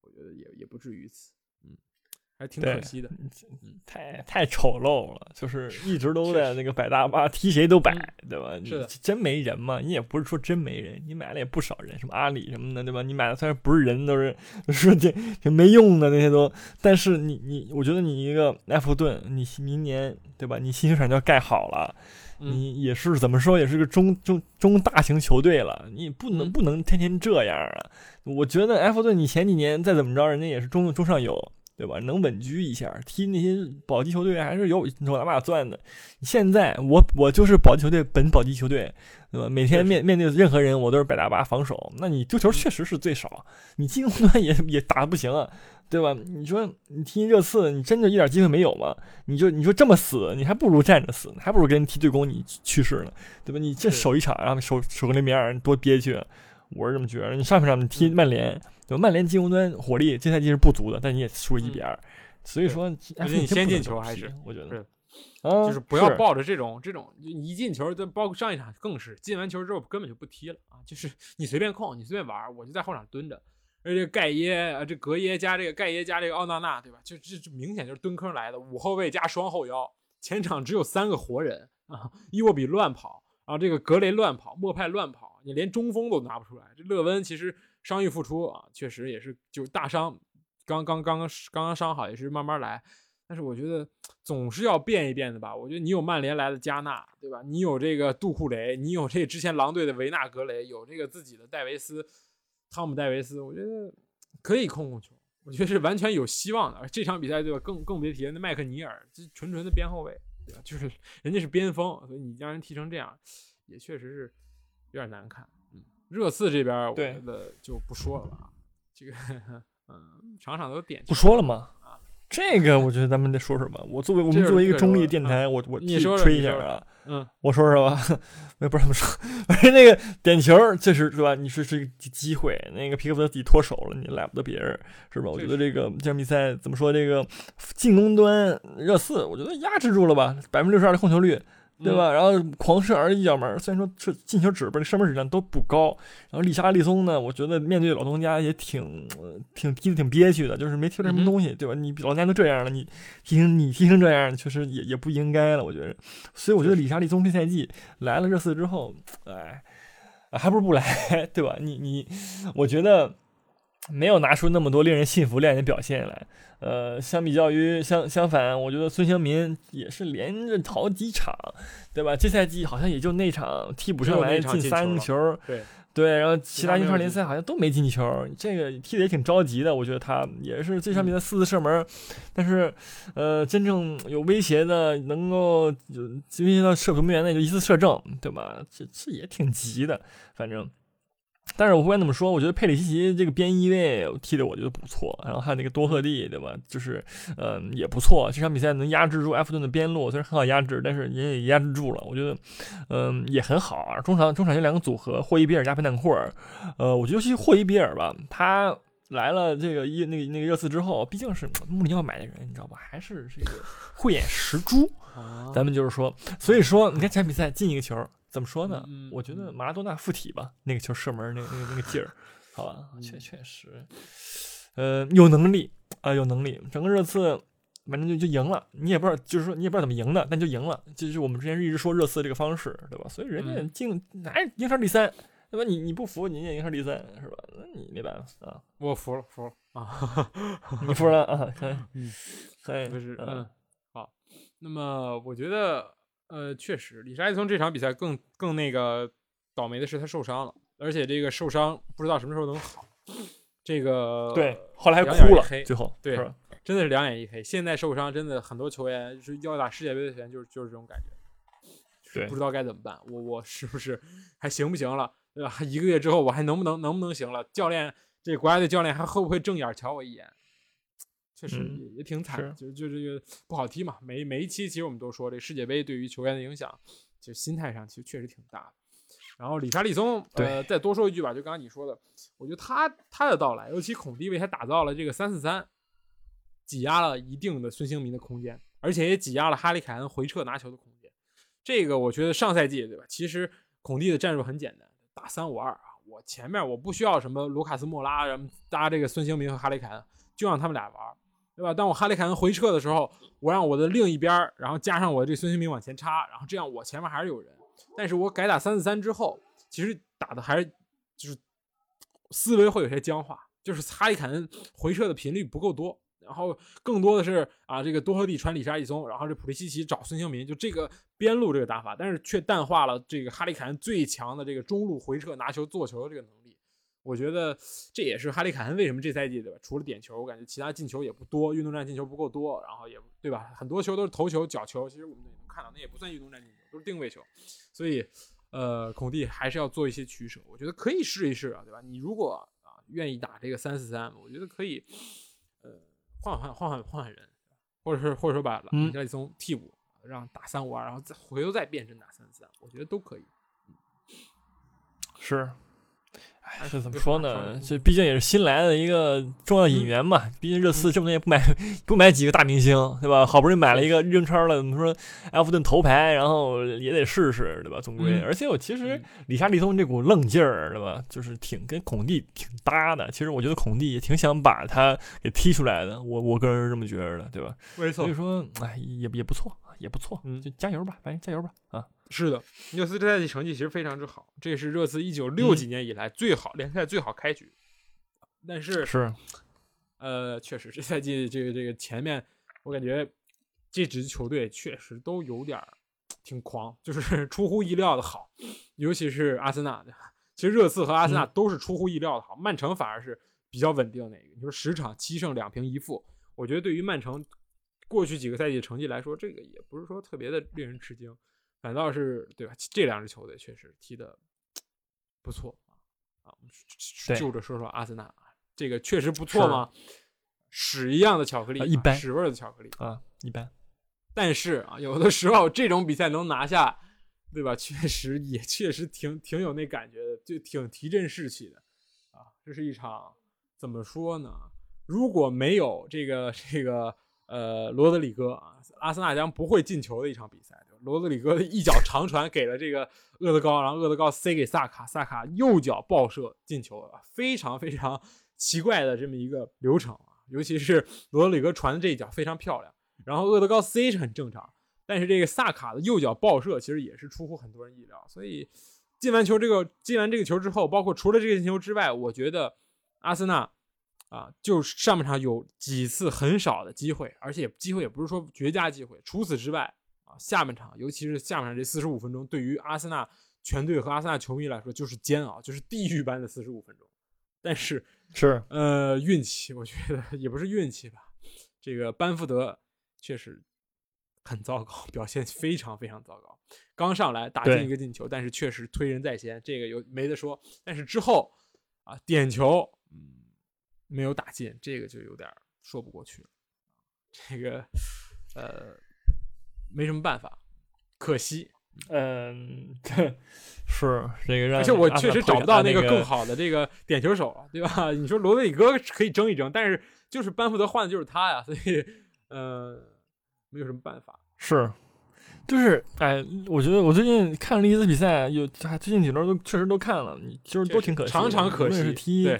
S1: 我觉得也也不至于此。还挺可惜的，
S2: 太太丑陋了，就是一直都在那个摆大巴，踢谁都摆，对吧？
S1: 是
S2: 真没人嘛？你也不是说真没人，你买了也不少人，什么阿里什么的，对吧？你买的虽然不是人，都是说这这没用的那些都，但是你你，我觉得你一个埃弗顿，你明年对吧？你新球场就要盖好了，你也是怎么说，也是个中中中大型球队了，你不能不能天天这样啊！我觉得埃弗顿，你前几年再怎么着，人家也是中中上游。对吧？能稳居一下，踢那些保级球队还是有有拿把钻的。现在我我就是保级球队，本保级球队，对吧？每天面面对任何人，我都是百大巴防守。那你丢球确实是最少，你进攻端也也打的不行啊，对吧？你说你踢热刺，你真的一点机会没有吗？你就你说这么死，你还不如站着死，还不如跟人踢对攻，你去世呢，对吧？你这守一场，然后守守个零比二，多憋屈。我是这么觉得。你上半场你踢曼联。对，曼联进攻端火力这赛季是不足的，但你也输一比二，所以说，
S1: 而且你先进球还是，
S2: 我觉得
S1: 是，就是不要抱着这种这种一进球，就包括上一场更是进完球之后根本就不踢了啊，就是 你随便控，你随便玩，我就在后场蹲着。而且盖耶啊，这格耶加这个盖耶加这个奥纳纳，对吧？就这这明显就是蹲坑来的，五后卫加双后腰，前场只有三个活人啊，伊沃比乱跑，然后这个格雷乱跑，莫派乱跑，你连中锋都拿不出来。这勒温其实。伤愈复出啊，确实也是就大伤，刚刚刚刚刚刚伤好，也是慢慢来。但是我觉得总是要变一变的吧。我觉得你有曼联来的加纳，对吧？你有这个杜库雷，你有这之前狼队的维纳格雷，有这个自己的戴维斯，汤姆戴维斯，我觉得可以控控球。我觉得是完全有希望的。这场比赛对吧？更更别提那麦克尼尔，这纯纯的边后卫，对吧？就是人家是边锋，所以你让人踢成这样，也确实是有点难看。热刺这边，我觉得就不说了吧。这个，嗯，场场都点
S2: 不说了吗？啊，这个我觉得咱们得说说吧。我作为我们作为一个中立电台，我我
S1: 你说
S2: 吹一下啊。
S1: 嗯，
S2: 我说说吧，我也不知道怎么说。反正那个点球确实是吧？你是是一个机会，那个皮克福德自己脱手了，你赖不得别人，是吧？我觉得这个这场比赛怎么说？这个进攻端热刺，我觉得压制住了吧，百分之六十二的控球率。对吧？然后狂射而一脚门，虽然说是进球指不是射门质量都不高。然后利沙利松呢，我觉得面对老东家也挺挺踢的挺憋屈的，就是没踢出什么东西，对吧？你老东家都这样了，你踢成你踢成这样，确实也也不应该了，我觉得。所以我觉得利沙利松这赛季来了热刺之后，哎，还不如不来，对吧？你你，我觉得没有拿出那么多令人信服、亮眼的表现来。呃，相比较于相相反，我觉得孙兴民也是连着好几场，对吧？这赛季好像也就那场替补上来
S1: 进
S2: 三个
S1: 球，对
S2: 对，然后其他英超联赛好像都没进球，这个踢的也挺着急的。我觉得他也是这场比赛四次射门，但是呃，真正有威胁的，能够威胁到射门边缘的就一次射正，对吧？这这也挺急的，反正。但是我不管怎么说，我觉得佩里西奇这个边翼位踢的我觉得不错，然后还有那个多赫蒂，对吧？就是，嗯，也不错。这场比赛能压制住埃弗顿的边路，虽然很好压制，但是也也压制住了。我觉得，嗯，也很好啊。中场中场有两个组合，霍伊比尔加佩坦库尔。呃，我觉得尤其霍伊比尔吧，他来了这个一那个那个热刺之后，毕竟是穆里尼奥买的人，你知道吧？还是这个慧眼识珠。咱们就是说，所以说你看这场比赛进一个球。怎么说呢？我觉得马拉多纳附体吧，那个球射门那个那个那个劲儿，好吧，确确实，呃，有能力啊，有能力。整个热刺反正就就赢了，你也不知道，就是说你也不知道怎么赢的，但就赢了，就是我们之前一直说热刺这个方式，对吧？所以人家进拿英超第三，对吧？你你不服，你也赢超第三，是吧？那你没办法啊。
S1: 我服了，服了啊！
S2: 你服了啊？可以，
S1: 嗯，
S2: 可以，
S1: 不是，嗯，好。那么我觉得，呃，确实，李沙利松这场比赛更更那个倒霉的是他受伤了，而且这个受伤不知道什么时候能好。这个
S2: 对，后来还哭了，最后
S1: 对，真的是两眼一黑。现在受伤，真的很多球员是要打世界杯的球员，就是就是这种感觉，
S2: 对，
S1: 不知道该怎么办。我我是不是还行不行了？对吧？一个月之后我还能不能能不能行了？教练，这国家队教练还会不会正眼瞧我一眼？确实也也挺惨，就就这个不好踢嘛。每每一期其实我们都说，这世界杯对于球员的影响，就心态上其实确实挺大的。然后理查利松，呃，再多说一句吧，就刚刚你说的，我觉得他他的到来，尤其孔蒂为他打造了这个三四三，挤压了一定的孙兴民的空间，而且也挤压了哈利凯恩回撤拿球的空间。这个我觉得上赛季对吧？其实孔蒂的战术很简单，打三五二啊，我前面我不需要什么卢卡斯莫拉，什么搭这个孙兴民和哈利凯恩，就让他们俩玩，对吧？当我哈里凯恩回撤的时候，我让我的另一边，然后加上我这孙兴民往前插，然后这样我前面还是有人。但是我改打三四三之后，其实打的还是就是思维会有些僵化，就是哈里凯恩回撤的频率不够多，然后更多的是啊这个多赫蒂传里沙利松，然后这普利西奇找孙兴民，就这个边路这个打法，但是却淡化了这个哈里凯恩最强的这个中路回撤拿球做球的这个能力。我觉得这也是哈利凯恩为什么这赛季对吧？除了点球，我感觉其他进球也不多，运动战进球不够多，然后也对吧？很多球都是头球、角球，其实我们也能看到，那也不算运动战进球，都是定位球。所以，呃，孔蒂还是要做一些取舍。我觉得可以试一试啊，对吧？你如果啊愿意打这个三四三，我觉得可以，呃，换换换换换换人，或者是或者说把拉里松替补，让打三五二，然后再回头再变身打三四三，我觉得都可以。
S2: 是。这怎么说呢？这毕竟也是新来的一个重要引援嘛。毕竟热刺这么多年不买不买几个大明星，对吧？好不容易买了一个英超了，怎么说？埃弗顿头牌，然后也得试试，对吧？总归，而且我其实里沙利松这股愣劲儿，对吧？就是挺跟孔蒂挺搭的。其实我觉得孔蒂也挺想把他给踢出来的。我我个人是这么觉得的，对吧？
S1: 没错。
S2: 所以说，哎，也也不错，也不错。嗯，就加油吧，反正加油吧，啊。
S1: 是的，热刺这赛季成绩其实非常之好，这是热刺一九六几年以来最好联赛最好开局。但是
S2: 是，
S1: 呃，确实这赛季这个这个前面，我感觉这支球队确实都有点挺狂，就是出乎意料的好，尤其是阿森纳。其实热刺和阿森纳都是出乎意料的好，曼城反而是比较稳定的那个。你说十场七胜两平一负，我觉得对于曼城过去几个赛季的成绩来说，这个也不是说特别的令人吃惊。反倒是对吧？这两支球队确实踢的不错啊啊！就着说说阿森纳，这个确实不错吗？屎一样的巧克力，
S2: 一般
S1: 屎味的巧克力
S2: 啊，一般。
S1: 但是啊，有的时候这种比赛能拿下，对吧？确实也确实挺挺有那感觉的，就挺提振士气的啊。这是一场怎么说呢？如果没有这个这个呃罗德里戈啊，阿森纳将不会进球的一场比赛。罗德里戈一脚长传给了这个厄德高，然后厄德高塞给萨卡，萨卡右脚爆射进球了，非常非常奇怪的这么一个流程啊！尤其是罗德里戈传的这一脚非常漂亮，然后厄德高塞是很正常，但是这个萨卡的右脚爆射其实也是出乎很多人意料。所以进完球这个进完这个球之后，包括除了这个进球之外，我觉得阿森纳啊，就是上半场有几次很少的机会，而且机会也不是说绝佳机会，除此之外。下半场，尤其是下半场这四十五分钟，对于阿森纳全队和阿森纳球迷来说就是煎熬，就是地狱般的四十五分钟。但是
S2: 是
S1: 呃运气，我觉得也不是运气吧。这个班福德确实很糟糕，表现非常非常糟糕。刚上来打进一个进球，但是确实推人在先，这个有没得说。但是之后啊，点球嗯没有打进，这个就有点说不过去了。这个呃。没什么办法，可惜，
S2: 嗯，是这个，
S1: 而且我确实找不到那个更好的这个点球手，对吧？你说罗德里戈可以争一争，但是就是班福德换的就是他呀，所以，呃，没有什么办法。
S2: 是，就是，哎，我觉得我最近看了一次比赛，有最近几轮都确实都看了，就是都挺可惜，
S1: 常常可惜。
S2: 踢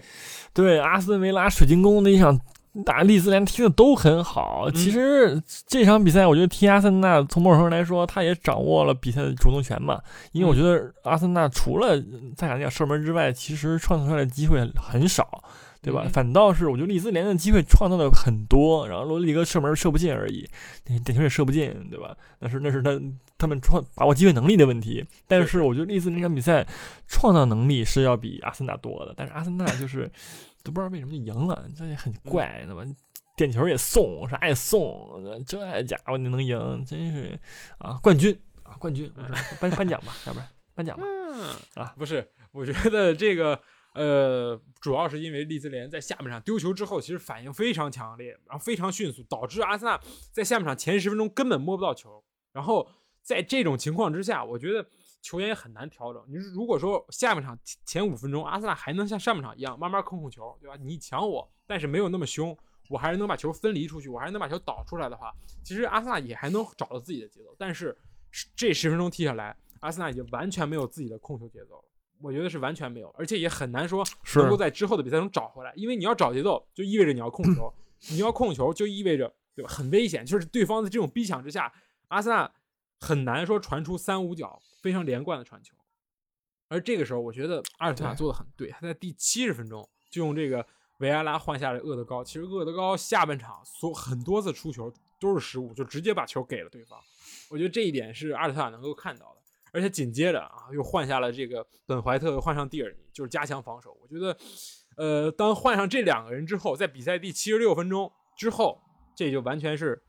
S2: 对阿斯顿维拉水晶宫那一场。打利兹联踢的都很好。其实这场比赛，我觉得踢阿森纳，从某种程度来说，他也掌握了比赛的主动权嘛。因为我觉得阿森纳除了在场射门之外，其实创造出来的机会很少。对吧？反倒是我觉得利兹联的机会创造的很多，然后罗里格射门射不进而已，点球也射不进，对吧？那是那是他他们创把握机会能力的问题。但是我觉得利兹那场比赛创造能力是要比阿森纳多的，但是阿森纳就是都不知道为什么就赢了，这也很怪，对吧？点球也送，啥也送，这家伙你能赢，真是啊！冠军啊，冠军，颁颁奖吧，要不然颁奖吧？
S1: 啊，不是，我觉得这个。呃，主要是因为利兹联在下半场丢球之后，其实反应非常强烈，然后非常迅速，导致阿森纳在下半场前十分钟根本摸不到球。然后在这种情况之下，我觉得球员也很难调整。你如果说下半场前五分钟阿森纳还能像上半场一样慢慢控控球，对吧？你抢我，但是没有那么凶，我还是能把球分离出去，我还是能把球导出来的话，其实阿森纳也还能找到自己的节奏。但是这十分钟踢下来，阿森纳已经完全没有自己的控球节奏了。我觉得是完全没有，而且也很难说能够在之后的比赛中找回来，因为你要找节奏，就意味着你要控球，你要控球就意味着对吧？很危险，就是对方的这种逼抢之下，阿森纳很难说传出三五脚非常连贯的传球。而这个时候，我觉得阿尔特塔做的很对，他在第七十分钟就用这个维埃拉换下了厄德高。其实厄德高下半场所很多次出球都是失误，就直接把球给了对方。我觉得这一点是阿尔特塔能够看到的。而且紧接着啊，又换下了这个本怀特，又换上蒂尔尼，就是加强防守。我觉得，呃，当换上这两个人之后，在比赛第七十六分钟之后，这就完全是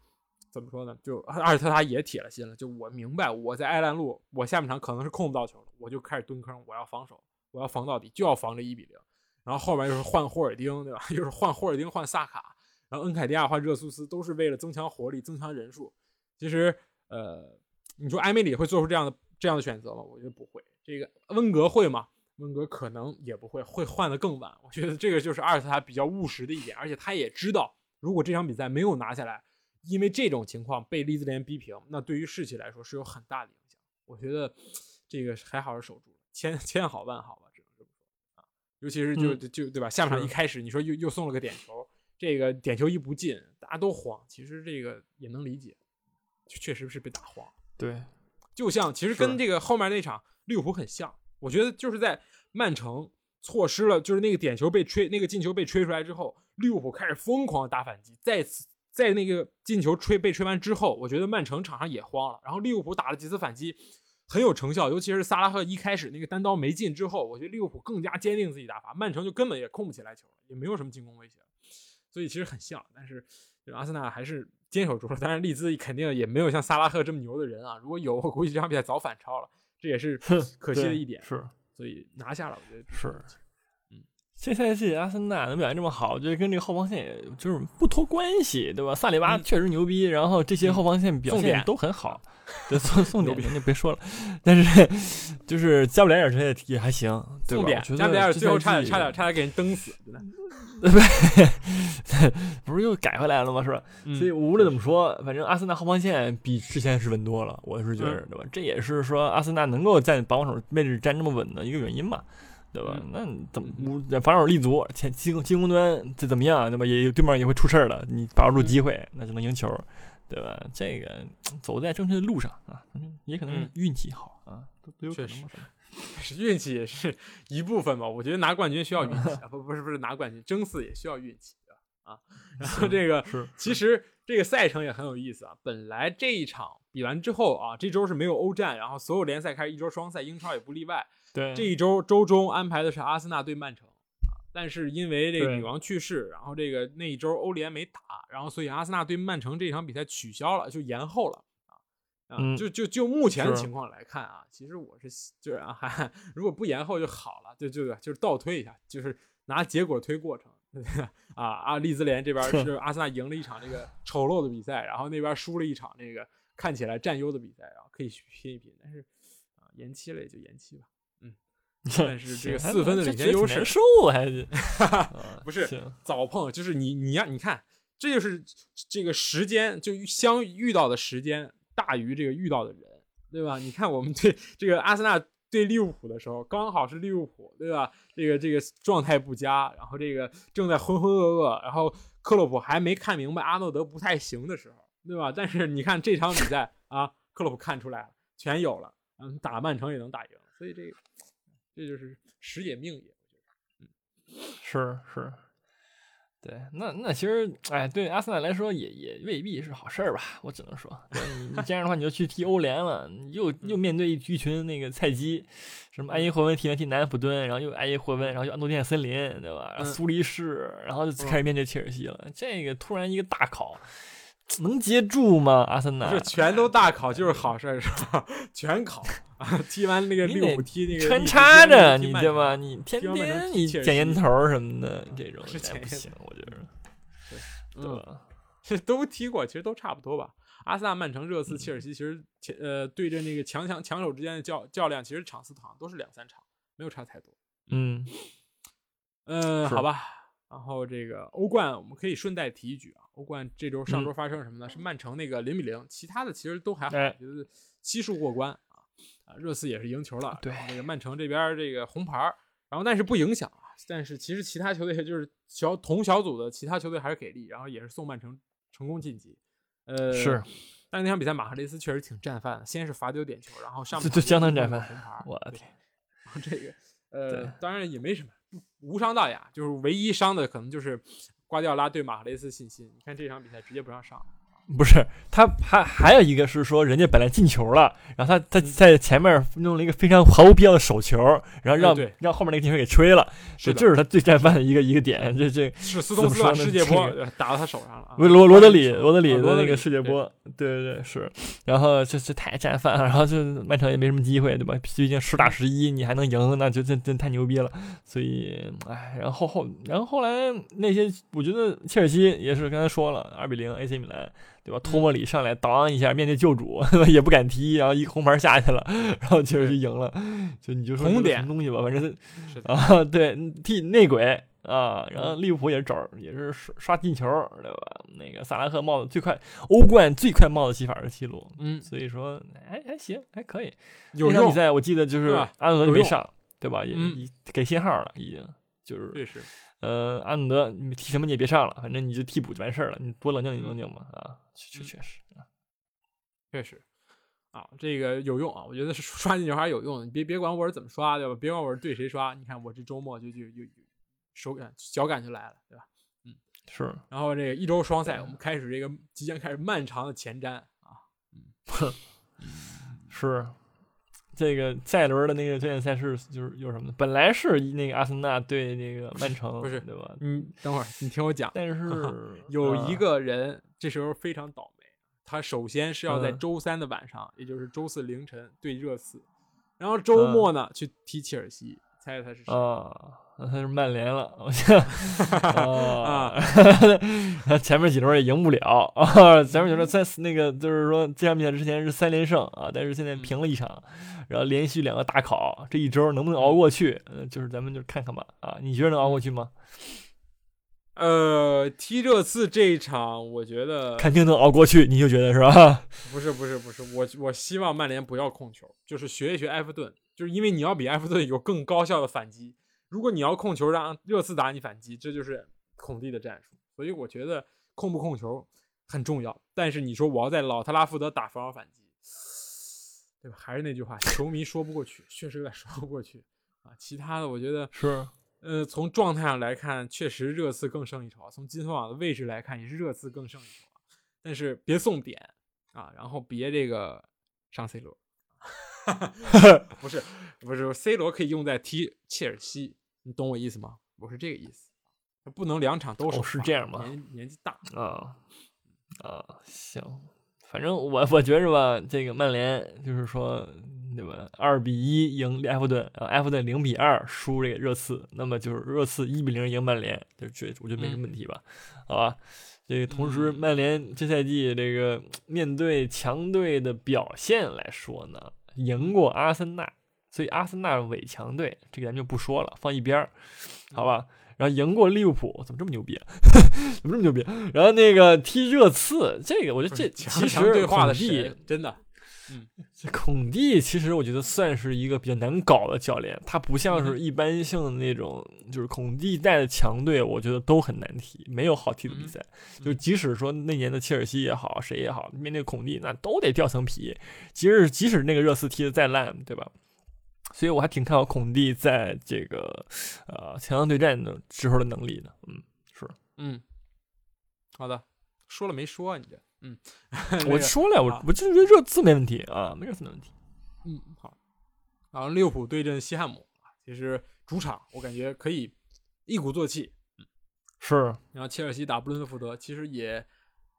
S1: 怎么说呢？就阿尔特塔也铁了心了。就我明白，我在埃兰路，我下半场可能是控不到球了，我就开始蹲坑，我要防守，我要防到底，就要防这一比零。然后后面又是换霍尔丁，对吧？又是换霍尔丁，换萨卡，然后恩凯迪亚换热苏斯，都是为了增强活力，增强人数。其实，呃，你说埃梅里会做出这样的？这样的选择吗？我觉得不会。这个温格会吗？温格可能也不会，会换的更晚。我觉得这个就是阿尔特塔比较务实的一点，而且他也知道，如果这场比赛没有拿下来，因为这种情况被利兹联逼平，那对于士气来说是有很大的影响。我觉得这个还好是守住了，千千好万好吧，只能这么说啊。尤其是就就对吧？下半场一开始，你说又又送了个点球，这个点球一不进，大家都慌。其实这个也能理解，确实是被打慌。
S2: 对。
S1: 就像其实跟这个后面那场利物浦很像，我觉得就是在曼城错失了，就是那个点球被吹，那个进球被吹出来之后，利物浦开始疯狂打反击。再次在那个进球吹被吹完之后，我觉得曼城场上也慌了。然后利物浦打了几次反击，很有成效，尤其是萨拉赫一开始那个单刀没进之后，我觉得利物浦更加坚定自己打法，曼城就根本也控不起来球了，也没有什么进攻威胁。所以其实很像，但是阿森纳还是。坚守住了，当然利兹肯定也没有像萨拉赫这么牛的人啊。如果有，我估计这场比赛早反超了，这也是可惜的一点。
S2: 是，
S1: 所以拿下了，我觉得
S2: 是。嗯，这赛季阿森纳能表现这么好，就是跟这个后防线也就是不脱关系，对吧？萨里巴确实牛逼，然后这些后防线表现都很好。对，送送点就别说了，但是就是加布莱尔这些也还行，对吧？
S1: 加布莱尔最后差点差点差点给人蹬死，真的。
S2: 对，不是又改回来了吗？是吧？所以无论怎么说，反正阿森纳后防线比之前是稳多了，我是觉得，对吧？这也是说阿森纳能够在防守位置站这么稳的一个原因嘛，对吧？那怎么防守立足，前进进攻端这怎么样，对吧？也对面也会出事儿的，你把握住机会，那就能赢球，对吧？这个走在正确的路上啊，也可能运气好啊，都都有可能。
S1: 是运气也是一部分吧，我觉得拿冠军需要运气啊，不不是不是拿冠军争四也需要运气啊。然后这个其实这个赛程也很有意思啊。本来这一场比完之后啊，这周是没有欧战，然后所有联赛开始一周双赛，英超也不例外。
S2: 对，
S1: 这一周周中安排的是阿森纳对曼城啊，但是因为这个女王去世，然后这个那一周欧联没打，然后所以阿森纳对曼城这场比赛取消了，就延后了。啊，就就就目前的情况来看啊，其实我是就是啊，还 如果不延后就好了，就就就是倒推一下，就是拿结果推过程对啊 啊！利兹联这边是 阿森纳赢了一场这个丑陋的比赛，然后那边输了一场那个看起来占优的比赛，然后可以拼一拼，但是啊，延期了也就延期吧，是这个四分的领先优势，
S2: 受还是
S1: 不是早碰，就是你你要你看，这就是这个时间就相遇到的时间。大于这个遇到的人，对吧？你看我们对这个阿森纳对利物浦的时候，刚好是利物浦，对吧？这个这个状态不佳，然后这个正在浑浑噩噩，然后克洛普还没看明白阿诺德不太行的时候，对吧？但是你看这场比赛啊，克洛普看出来了，全有了，嗯，打曼城也能打赢，所以这个这就是时也命也，
S2: 嗯，是是。对，那那其实，哎，对阿森纳来说也也未必是好事儿吧，我只能说，你你这样的话你就去踢欧联了，又又面对一群那个菜鸡，什么埃因霍温踢完踢南安普敦，然后又埃因霍温，然后又安东尼亚森林，对吧？苏黎世，然后就开始面对切尔西了，这个突然一个大考。能接住吗？阿森纳
S1: 是全都大考就是好事是吧？全考啊！踢完那个利物浦踢那个
S2: 穿插着你对吧？你天天你捡烟头什么的这种
S1: 是
S2: 不行，我觉得
S1: 对吧？这 都踢过，其实都差不多吧。阿森纳、曼城、热刺、切尔西，其实前呃对阵那个强强强手之间的较较量，其实场次好像都是两三场，没有差太多。
S2: 嗯
S1: 嗯，好吧。然后这个欧冠我们可以顺带提一句啊，欧冠这周上周发生什么呢？是曼城那个零比零，其他的其实都还好，就是悉数过关热刺也是赢球了，
S2: 对，
S1: 那个曼城这边这个红牌，然后但是不影响啊，但是其实其他球队 就是小同小组的其他球队还是给力，然后也是送曼城成功晋级，呃
S2: 是，
S1: 但是那场比赛马赫雷斯确实挺战犯的，先是罚丢点球，然后上
S2: 就相当战犯，
S1: 红牌，
S2: 我的天，
S1: 这个呃当然也没什么。无伤大雅，就是唯一伤的可能就是瓜迪奥拉对马赫雷斯信心。你看这场比赛直接不让上。
S2: 不是，他还还有一个是说，人家本来进球了，然后他他在前面弄了一个非常毫无必要的手球，然后让让后面那个进球给吹了，这就是他最战犯的一个一个点。这这
S1: 是斯通斯把世界波打到他手上了。
S2: 罗罗德里罗德里的那个世界波，对对对是。然后这这太战犯了，然后就曼城也没什么机会，对吧？毕竟十打十一，你还能赢，那就真真太牛逼了。所以，哎，然后后然后后来那些，我觉得切尔西也是刚才说了，二比零 AC 米兰。对吧？托莫里上来当一下，面对救主 也不敢踢，然后一红牌下去了，然后确实赢了。就你就说
S1: 红点
S2: 东西吧，反正啊，对，替内鬼啊。然后利物浦也是找，也是刷刷进球，对吧？那个萨拉赫帽子最快，欧冠最快帽子戏法的记录。
S1: 嗯，
S2: 所以说还还行，还可以。
S1: 有
S2: 场比赛我记得就是安德没上，对吧？
S1: 也
S2: 给信号了，已经就是。呃，阿努德，你踢什么你也别上了，反正你就替补就完事儿了。你多冷静冷静嘛啊，确确实啊，
S1: 确实啊，这个有用啊，我觉得是刷进球还是有用的。你别别管我是怎么刷，对吧？别管我是对谁刷，你看我这周末就就就手感脚感就来了，对吧？嗯，
S2: 是。
S1: 然后这个一周双赛，我们开始这个即将开始漫长的前瞻啊，
S2: 嗯，是。这个下一轮的那个焦点赛事就是有什么？本来是那个阿森纳对那个曼城，
S1: 不是
S2: 对吧？
S1: 你，等会儿你听我讲。
S2: 但是
S1: 有一个人这时候非常倒霉，他首先是要在周三的晚上，也就是周四凌晨对热刺，然后周末呢去踢切尔西。猜猜他是谁？
S2: 他是曼联了，我想啊，前面几轮也赢不了啊，前面几轮在那个就是说这场比赛之前是三连胜啊，但是现在平了一场，然后连续两个大考，这一周能不能熬过去？嗯，就是咱们就看看吧啊，你觉得能熬过去吗？
S1: 呃，踢热刺这一场，我觉得
S2: 肯定能熬过去，你就觉得是吧？
S1: 不是不是不是，我我希望曼联不要控球，就是学一学埃弗顿。就是因为你要比埃弗顿有更高效的反击，如果你要控球让热刺打你反击，这就是孔蒂的战术。所以我觉得控不控球很重要。但是你说我要在老特拉福德打防守反击，对吧？还是那句话，球迷说不过去，确实有点说不过去啊。其他的我觉得
S2: 是，
S1: 呃，从状态上来看，确实热刺更胜一筹。从金丝网的位置来看，也是热刺更胜一筹。但是别送点啊，然后别这个上 C 罗。不是，不是，C 罗可以用在踢切尔西，你懂我意思吗？我是这个意思，不能两场都
S2: 是。是这样吗？
S1: 年年纪大
S2: 啊啊，行，反正我我觉着吧，这个曼联就是说，对吧？二比一赢埃弗顿，埃弗顿零比二输这个热刺，那么就是热刺一比零赢曼联，就觉我觉得没什么问题吧？好吧，这个同时曼联这赛季这个面对强队的表现来说呢？赢过阿森纳，所以阿森纳伪强队，这个咱就不说了，放一边儿，好吧？然后赢过利物浦，怎么这么牛逼？怎么这么牛逼？然后那个踢热刺，这个我觉得这其实
S1: 对话的
S2: 是
S1: 真的嗯，
S2: 这孔蒂其实我觉得算是一个比较难搞的教练，他不像是一般性的那种，就是孔蒂带的强队，我觉得都很难踢，没有好踢的比赛。就即使说那年的切尔西也好，谁也好，面对孔蒂那都得掉层皮。即使即使那个热刺踢的再烂，对吧？所以我还挺看好孔蒂在这个呃强强对战的时候的能力的。嗯，是，
S1: 嗯，好的，说了没说啊？你这。嗯，
S2: 我说了，我我就觉得热刺没问题啊，没热刺没问题。
S1: 嗯，好。然后利物浦对阵西汉姆，其实主场我感觉可以一鼓作气。
S2: 嗯，是。
S1: 然后切尔西打布伦特福德，其实也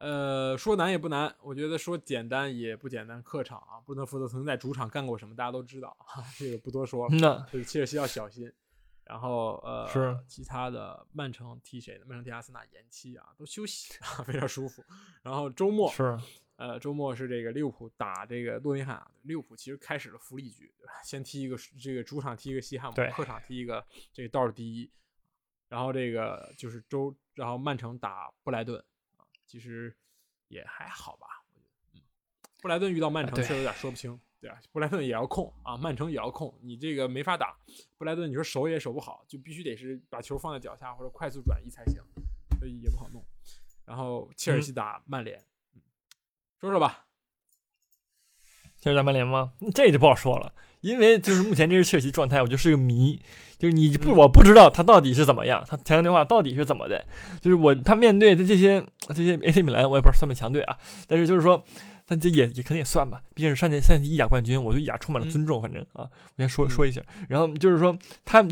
S1: 呃说难也不难，我觉得说简单也不简单。客场啊，布伦特福德曾经在主场干过什么，大家都知道，这个不多说了。所以切尔西要小心。然后呃，
S2: 是
S1: 其他的曼城踢谁呢？曼城踢阿森纳延期啊，都休息啊，非常舒服。然后周末
S2: 是
S1: 呃周末是这个利物浦打这个诺丁汉，利物浦其实开始了福利局，对吧？先踢一个这个主场踢一个西汉姆，客场踢一个这个倒数第一。然后这个就是周，然后曼城打布莱顿啊，其实也还好吧，我觉得，嗯，布莱顿遇到曼城确实有点说不清。对啊，布莱顿也要控啊，曼城也要控，你这个没法打。布莱顿你说守也守不好，就必须得是把球放在脚下或者快速转移才行，所以也不好弄。然后切尔西打曼联，说说吧。
S2: 切尔西打曼联吗？这就不好说了，因为就是目前这支切尔西状态，我觉得是个谜。就是你不，我不知道他到底是怎么样，他前场对话到底是怎么的。就是我他面对的这些这些 AC 米兰，我也不知道算不算强队啊，但是就是说。但这也也肯定也算吧，毕竟是上届赛季意甲冠军，我对意甲充满了尊重。反正啊，我先说说一下。然后就是说，他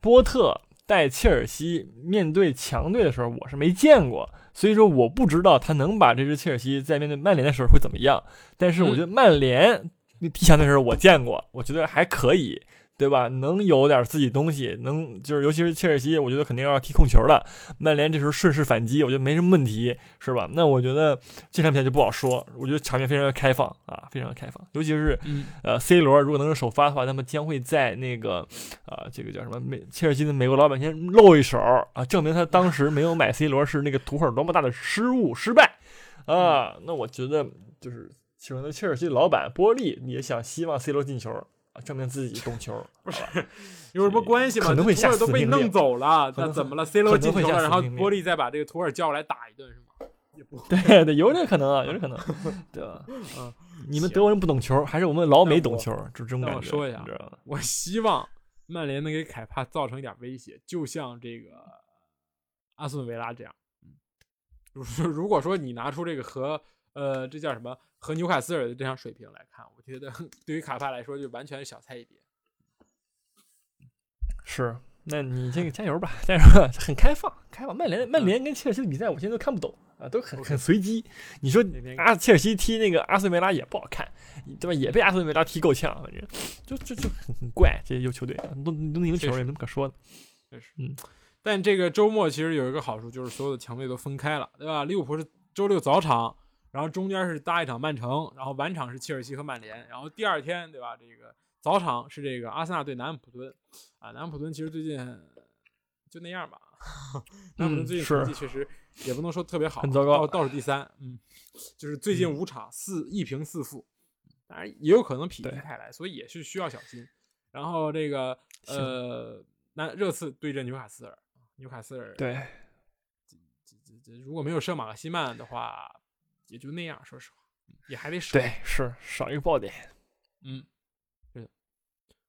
S2: 波特带切尔西面对强队的时候，我是没见过，所以说我不知道他能把这支切尔西在面对曼联的时候会怎么样。但是我觉得曼联踢强队的时候我见过，我觉得还可以。对吧？能有点自己东西，能就是尤其是切尔西，我觉得肯定要踢控球的。曼联这时候顺势反击，我觉得没什么问题，是吧？那我觉得这场比赛就不好说。我觉得场面非常的开放啊，非常的开放。尤其是呃，C 罗如果能是首发的话，那么将会在那个啊，这个叫什么美切尔西的美国老板先露一手啊，证明他当时没有买 C 罗是那个图赫尔多么大的失误失败啊。那我觉得就是请问切尔西老板波利也想希望 C 罗进球。证明自己懂球，
S1: 不是有什么关系吗？
S2: 可能会下
S1: 都被弄走了，那怎么了？C 罗进球了，然后波利再把这个图尔叫过来打一顿，是吗？
S2: 对对，有这可能啊，有这可能，对吧？嗯，你们德国人不懂球，还是我们老美懂球？就这种感觉。
S1: 我说一下，我希望曼联能给凯帕造成一点威胁，就像这个阿斯顿维拉这样。嗯，如果说你拿出这个和呃，这叫什么？和纽卡斯尔的这场水平来看，我觉得 对于卡帕来说就完全是小菜一碟。
S2: 是，那你这个加油吧，加油！很开放，开放。曼联，曼联跟切尔西的比赛，我现在都看不懂啊，都很很随机。你说阿切尔西踢那个阿斯梅拉也不好看，对吧？也被阿斯梅拉踢够呛，反正就就就很很怪。这些优球队都都赢球，也没什么可说的。
S1: 确实，嗯。但这个周末其实有一个好处，就是所有的强队都分开了，对吧？利物浦是周六早场。然后中间是搭一场曼城，然后晚场是切尔西和曼联，然后第二天对吧？这个早场是这个阿森纳对南安普敦，啊，南安普敦其实最近就那样吧，南安普敦最近成绩确实也不能说特别好，
S2: 很糟糕，
S1: 倒数第三，嗯，就是最近五场四一平四负，当然也有可能否极泰来，所以也是需要小心。然后这个呃，那热刺对阵纽卡斯尔，纽卡斯尔
S2: 对，
S1: 这这这如果没有圣马克西曼的话。也就那样，说实话，也还得少。
S2: 对，是少一个爆点。
S1: 嗯，对。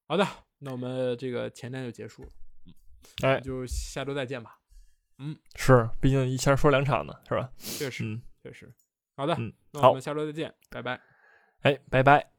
S1: 好的，那我们这个前瞻就结束了。嗯，
S2: 哎，
S1: 就下周再见吧。嗯，
S2: 是，毕竟一下说两场呢，是吧？
S1: 确实，
S2: 嗯，
S1: 确实。好的，
S2: 嗯，
S1: 那我们下周再见，拜拜。
S2: 哎，拜拜。